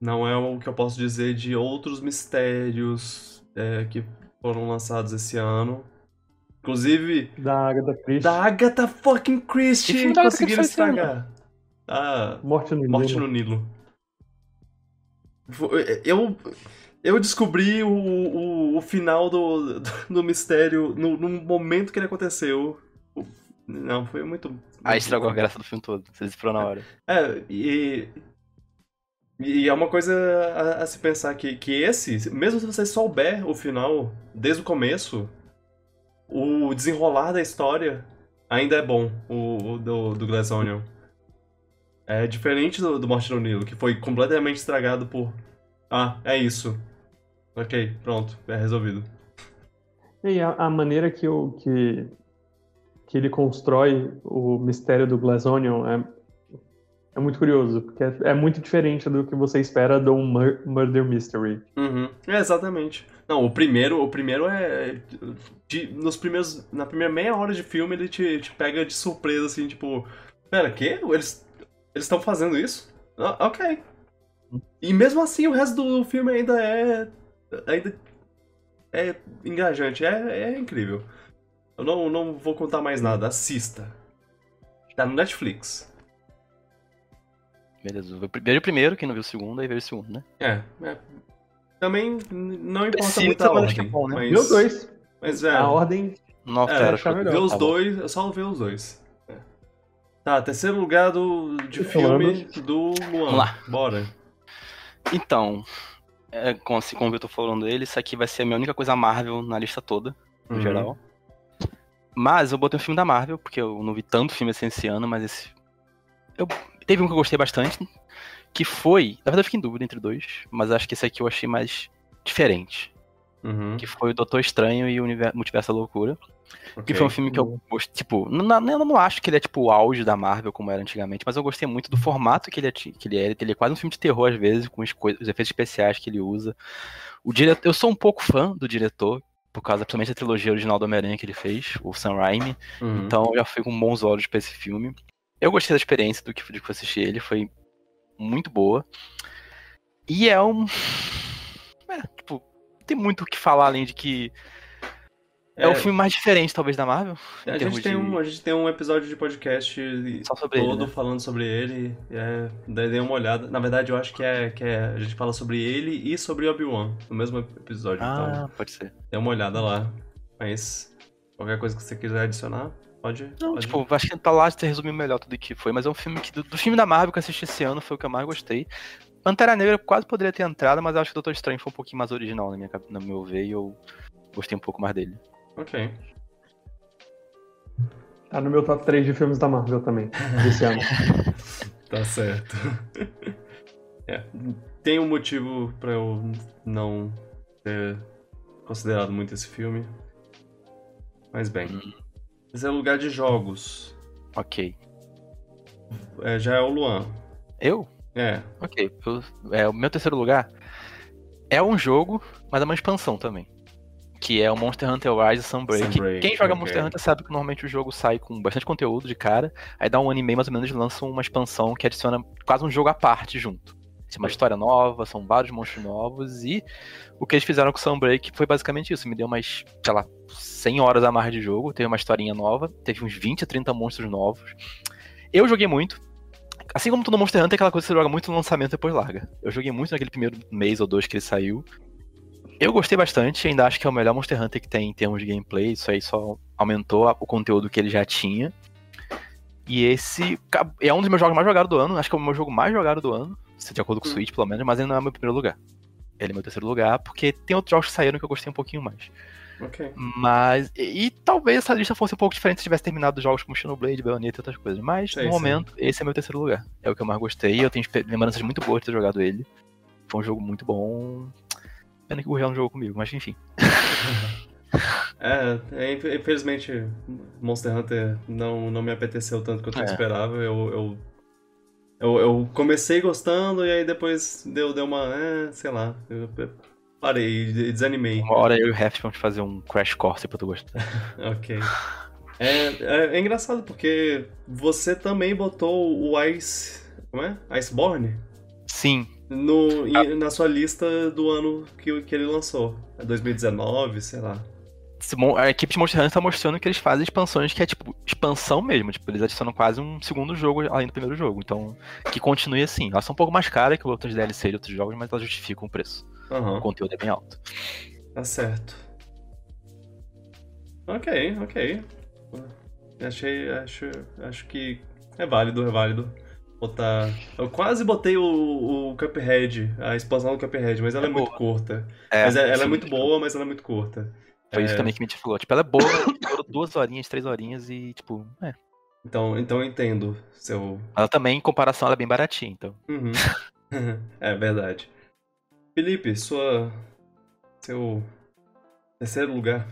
Não é o que eu posso dizer de outros mistérios é, que foram lançados esse ano. Inclusive, Da Agatha Christie, da Agatha fucking Christie conseguiram estragar. Ah, Morte no Morte Nilo. no Nilo. Eu, eu descobri o, o, o final do, do mistério no, no momento que ele aconteceu. Não, foi muito. Aí estragou a graça do filme todo. Você esperou na hora. É, e. E é uma coisa a, a se pensar que, que esse, mesmo se você souber o final desde o começo, o desenrolar da história ainda é bom, o, o do, do Glass Onion. É diferente do, do Morte no Nilo, que foi completamente estragado por. Ah, é isso. Ok, pronto, é resolvido. E a, a maneira que, o, que, que ele constrói o mistério do Glass Onion é, é muito curioso, porque é, é muito diferente do que você espera de um mur- murder mystery. Uhum. É, exatamente. Não, o primeiro, o primeiro é. de- nos primeiros. Na primeira meia hora de filme ele te, te pega de surpresa, assim, tipo. Pera, quê? Eles. Eles estão fazendo isso? Ah, ok. E mesmo assim o resto do filme ainda é. Ainda é engajante. É, é incrível. Eu não, não vou contar mais nada. Assista. Tá no Netflix. Beleza. Veio primeiro o primeiro, quem não viu o segundo, aí veio o segundo, né? É. é. Também não importa Precisa, muito a que ordem. é bom, né? mas, Viu os dois? Mas é. A ordem Não É, que- melhor. Ver os tá bom. dois, eu só ver os dois. É. Tá, terceiro lugar do, de Falando. filme do Luan. Vamos lá. Bora. Então, é, como, assim, como eu tô falando dele, isso aqui vai ser a minha única coisa Marvel na lista toda, no Uhum. geral. Mas eu botei um filme da Marvel, porque eu não vi tanto filme assim esse ano, mas esse. Eu... Teve um que eu gostei bastante, que foi. Na verdade, eu fiquei em dúvida entre dois, mas acho que esse aqui eu achei mais diferente. Uhum. Que foi o Doutor Estranho e o Univer- Multiverso da Loucura. Que ok. foi um filme que eu gostei. Tipo, não, não- eu não acho que ele é tipo o auge da Marvel como era antigamente, mas eu gostei muito do formato que ele é. Que ele, é. ele é quase um filme de terror às vezes, com as coisas, os efeitos especiais que ele usa. O diretor, eu sou um pouco fã do diretor, por causa principalmente da trilogia original do Homem-Aranha que ele fez, o Sam Raimi. Uhum. Então eu já fui com bons olhos pra esse filme. Eu gostei da experiência do que, de que eu assisti ele, foi muito boa. E é um. É, tipo, não tem muito o que falar além de que. É, o filme mais diferente, talvez, da Marvel. A gente, tem de- um, a gente tem um episódio de podcast sobre ele. todo né? falando sobre ele. É, daí dei uma olhada. Na verdade, eu acho que é, que é. A gente fala sobre ele e sobre Obi-Wan no mesmo episódio. Ah, Então, pode ser. dê uma olhada lá. Mas qualquer coisa que você quiser adicionar, pode. Não, pode. tipo, acho que tá lá você resumiu melhor tudo que foi, mas é um filme que. Do, do filme da Marvel que eu assisti esse ano foi o que eu mais gostei. Pantera Negra quase poderia ter entrado, mas eu acho que o Doutor Estranho foi um pouquinho mais original na minha, no meu ver e eu gostei um pouco mais dele. Ok. Tá no meu top 3 de filmes da Marvel também, desse ano. [LAUGHS] Tá certo. É, tem um motivo pra eu não ter considerado muito esse filme. Mas bem. Hum. Esse é lugar de jogos. Ok. É, já é o Luan. Eu? É. Ok. eu- é, o meu terceiro lugar é um jogo, mas é uma expansão também. Que é o Monster Hunter Rise Sunbreak. Sunbreak, Quem joga ok. Monster Hunter sabe que normalmente o jogo sai com bastante conteúdo de cara. Aí dá um ano e meio mais ou menos e lançam uma expansão que adiciona quase um jogo à parte junto. Tem uma história nova, são vários monstros novos. E o que eles fizeram com o Sunbreak foi basicamente isso. Me deu umas, sei lá, 100 horas a mais de jogo. Teve uma historinha nova. Teve uns 20 a 30 monstros novos. Eu joguei muito. Assim como todo Monster Hunter, é aquela coisa que você joga muito no lançamento e depois larga. Eu joguei muito naquele primeiro mês ou dois que ele saiu. Eu gostei bastante, ainda acho que é o melhor Monster Hunter que tem em termos de gameplay. Isso aí só aumentou o conteúdo que ele já tinha. E esse é um dos meus jogos mais jogados do ano. Acho que é o meu jogo mais jogado do ano. De acordo com o Switch, pelo menos, mas ele não é meu primeiro lugar. Ele é meu terceiro lugar, porque tem outros jogos que saíram que eu gostei um pouquinho mais. Ok. Mas. E, e talvez essa lista fosse um pouco diferente se tivesse terminado os jogos como Xenoblade, Bayonetta e outras coisas. Mas, Sei, no sei. momento, esse é meu terceiro lugar. É o que eu mais gostei. Eu tenho lembranças muito boas de ter jogado ele. Foi um jogo muito bom. Pena que o Gurgel não jogou comigo, mas enfim. [LAUGHS] É, é, inf- infelizmente Monster Hunter não, não me apeteceu tanto quanto eu É. esperava. Eu, eu, eu, eu comecei gostando e aí depois deu, deu uma. É, sei lá. Eu eu parei e desanimei. Uma hora eu e o Heft vamos fazer um crash course pra tu gostar. [LAUGHS] Ok. É, é, é engraçado porque você também botou o Ice. Como é? Iceborne? Sim, No, em- na sua lista do ano que, que ele lançou. É 2019, sei lá. a equipe de Monster Hunter tá mostrando que eles fazem expansões que é tipo expansão mesmo. Tipo, eles adicionam quase um segundo jogo além do primeiro jogo. Então, que continue assim. Elas são um pouco mais caras que outras DLC de outros jogos, mas elas justificam o preço. O Aham, conteúdo é bem alto. tá certo. Ok, ok. Achei, acho, acho que é válido, é válido. Botar. Eu quase botei o, o Cuphead, a expansão do Cuphead, mas ela é, É muito curta. mas é- ela é muito boa, mas ela é muito curta. Foi isso É, também que me te falou. Tipo, ela é boa, durou duas horinhas, três horinhas e, tipo, é. Então, então eu entendo seu. Ela também, em comparação, ela é bem baratinha, então. Uhum. [LAUGHS] é verdade. Felipe, sua. Seu. Terceiro lugar.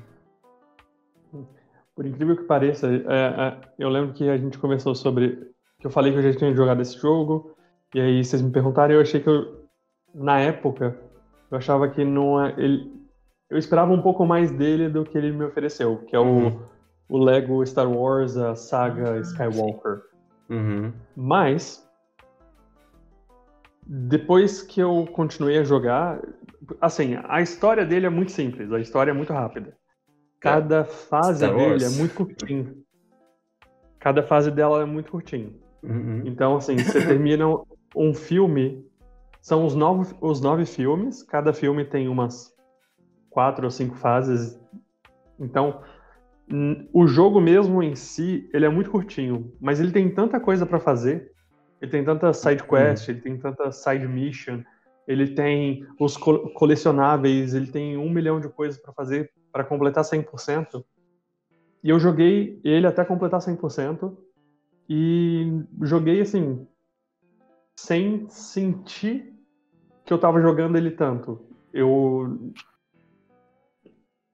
Por incrível que pareça, é, é, eu lembro que a gente conversou sobre. Que eu falei que eu já tinha jogado esse jogo, e aí vocês me perguntaram, e eu achei que eu. Na época, eu achava que não é. Ele, eu esperava um pouco mais dele do que ele me ofereceu, que é o, Uhum. o Lego Star Wars, a saga Skywalker. Uhum. Mas, depois que eu continuei a jogar, assim, a história dele é muito simples, a história é muito rápida. Cada fase dele é muito curtinho. Cada fase dela é muito curtinho. Uhum. Então, assim, você termina um filme, são os nove, os nove filmes, cada filme tem umas quatro ou cinco fases. Então, o jogo mesmo em si, ele é muito curtinho, mas ele tem tanta coisa pra fazer, ele tem tanta side quest, ele tem tanta side mission, ele tem os co colecionáveis, ele tem um milhão de coisas para fazer para completar 100%. E eu joguei ele até completar 100%. E joguei assim, sem sentir que eu tava jogando ele tanto. Eu.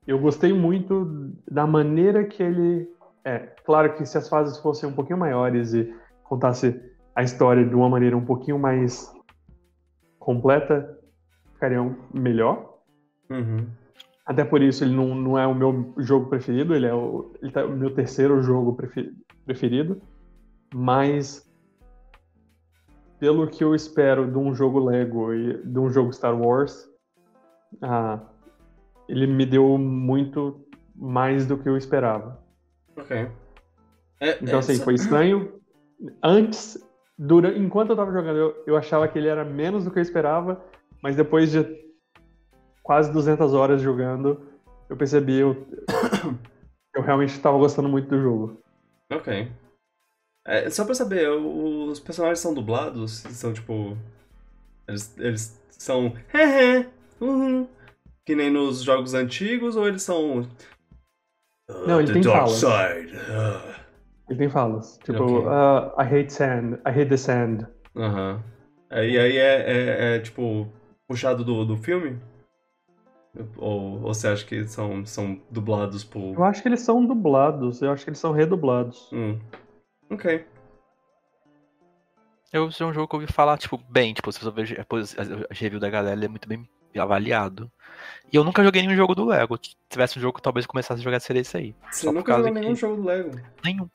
Eu gostei muito da maneira que ele. É, claro que se as fases fossem um pouquinho maiores e contasse a história de uma maneira um pouquinho mais completa, ficariam melhor. Uhum. Até por isso ele não, não é o meu jogo preferido, ele é o, ele tá, o meu terceiro jogo preferido. Mas pelo que eu espero de um jogo Lego e de um jogo Star Wars, ah, ele me deu muito mais do que eu esperava. Ok. É, então, assim, foi estranho. Antes, dura, enquanto eu tava jogando, eu, eu achava que ele era menos do que eu esperava, mas depois de quase 200 horas jogando, eu percebi eu, [COUGHS] eu realmente estava gostando muito do jogo. Ok. É, só pra saber, os personagens são dublados? São tipo. Eles, eles são. uhum, que nem nos jogos antigos, ou eles são. Não, ele tem falas. Uh. Ele tem falas. Tipo, okay. uh, I hate sand, I hate the sand. Aham. -huh. E aí é, é, é, tipo puxado do, do filme? Ou, ou você acha que são, são dublados por. Eu acho que eles são dublados, eu acho que eles são redublados. Hum. Ok. Eu é um jogo que eu ouvi falar, tipo, bem, tipo, se você ver a review da galera, ele é muito bem avaliado. E eu nunca joguei nenhum jogo do Lego. Se tivesse um jogo que talvez eu começasse a jogar, seria esse aí. Você nunca jogou nenhum jogo do Lego? Nenhum.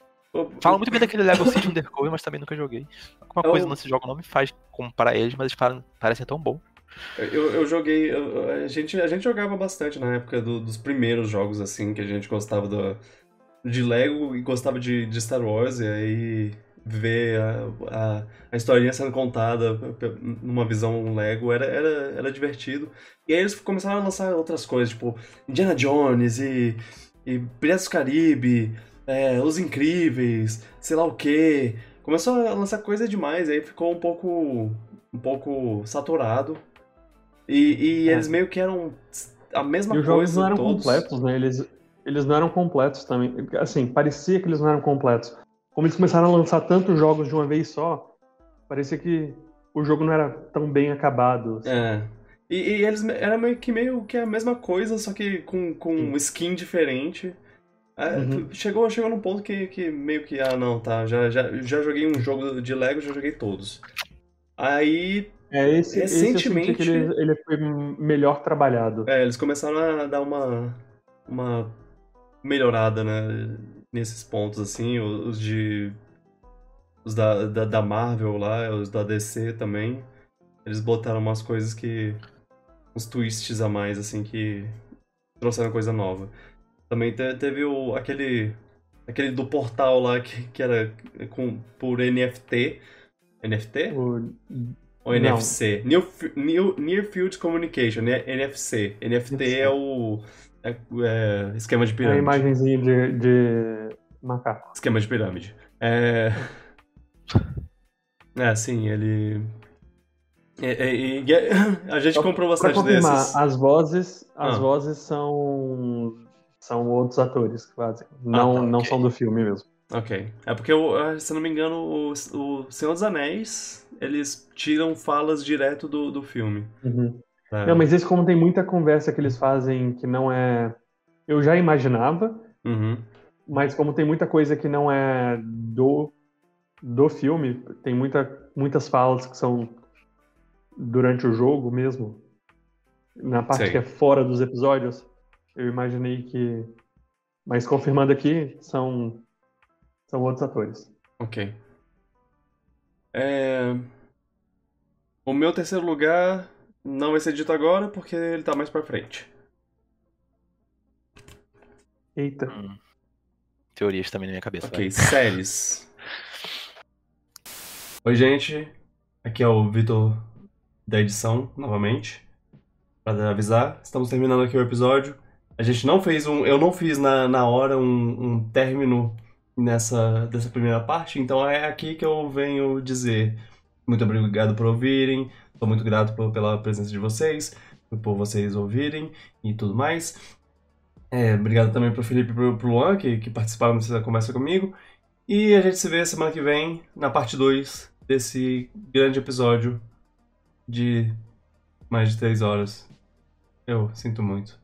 Fala muito bem daquele Lego City Undercover, mas também nunca joguei. Alguma eu... coisa nesse jogo não me faz comparar eles, mas eles parecem tão bom. Eu, eu joguei. Eu, a, gente, a gente jogava bastante na época do, dos primeiros jogos, assim, que a gente gostava do, de Lego e gostava de, de Star Wars, e aí ver a, a, a historinha sendo contada numa visão Lego era, era, era divertido. E aí eles começaram a lançar outras coisas, tipo Indiana Jones e, e Piratas do Caribe, é, Os Incríveis, sei lá o que. Começou a lançar coisa demais, aí ficou um pouco um pouco saturado. E, e é. eles meio que eram a mesma e coisa. Os jogos não eram todos. completos, né? Eles, eles não eram completos também. Assim, parecia que eles não eram completos. Como eles começaram a lançar tantos jogos de uma vez só, parecia que o jogo não era tão bem acabado. Assim. É. E, e, eles era meio que meio que a mesma coisa, só que com, com skin diferente. É, uhum. chegou, chegou num ponto que, que meio que, ah não, tá, já, já, já joguei um jogo de Lego, já joguei todos. Aí é, esse, recentemente esse ele, ele foi melhor trabalhado. É, eles começaram a dar uma, uma melhorada, né? Nesses pontos, assim, os de. Os da, da, da, Marvel lá, os da DC também. Eles botaram umas coisas que. uns twists a mais, assim, que trouxeram coisa nova. Também te, teve o, aquele. aquele do portal lá que, que era com, por NFT. NFT? O... Ou NFC? New, New, Near Field Communication, né? NFC. NFT é o é, é, esquema de pirâmide. É imagenzinha de, de macaco. Esquema de pirâmide. É. É, sim, ele. É, é, é, a gente comprou bastante desses. As vozes, as ah. vozes são são outros atores que fazem. Não, ah, tá, não okay. são do filme mesmo. Ok. É porque, se não me engano, o, o Senhor dos Anéis, eles tiram falas direto do, do filme. Uhum. É. Não, mas esse como tem muita conversa que eles fazem que não é. Eu já imaginava, uhum. mas como tem muita coisa que não é do, do filme, tem muita, muitas falas que são durante o jogo mesmo, na parte Sei. que é fora dos episódios, eu imaginei que. Mas confirmando aqui, são, são outros atores. Ok. É... O meu terceiro lugar não vai ser dito agora porque ele tá mais pra frente. Eita. Hum. Teorias também na minha cabeça. Ok, vai. [LAUGHS] [LAUGHS] séries. Oi, gente. Aqui é o Vitor da edição, novamente. Pra avisar, estamos terminando aqui o episódio. A gente não fez um. Eu não fiz na, na hora um, um término nessa dessa primeira parte, então é aqui que eu venho dizer Muito obrigado por ouvirem. Estou muito grato por- pela presença de vocês, por vocês ouvirem e tudo mais. É, obrigado também pro Felipe e pro, pro Luan, que, que participaram dessa conversa comigo. E a gente se vê semana que vem, na parte 2 desse grande episódio de mais de 3 horas. Eu sinto muito.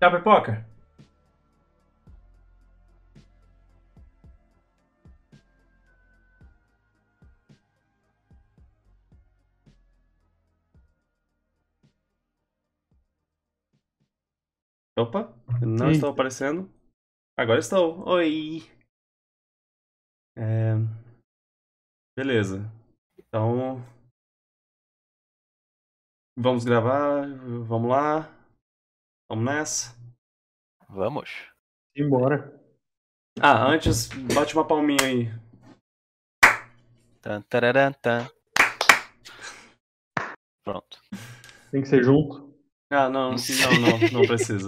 Tchau, Pipoca! Opa, não Eita. estou aparecendo. Agora estou. Oi! É... Beleza. Então. Vamos gravar. Vamos lá. Vamos nessa. Vamos. Embora. Ah, antes, bate uma palminha aí. Tan, tararam, tan. Pronto. Tem que ser junto. Ah, não, não, não, não precisa.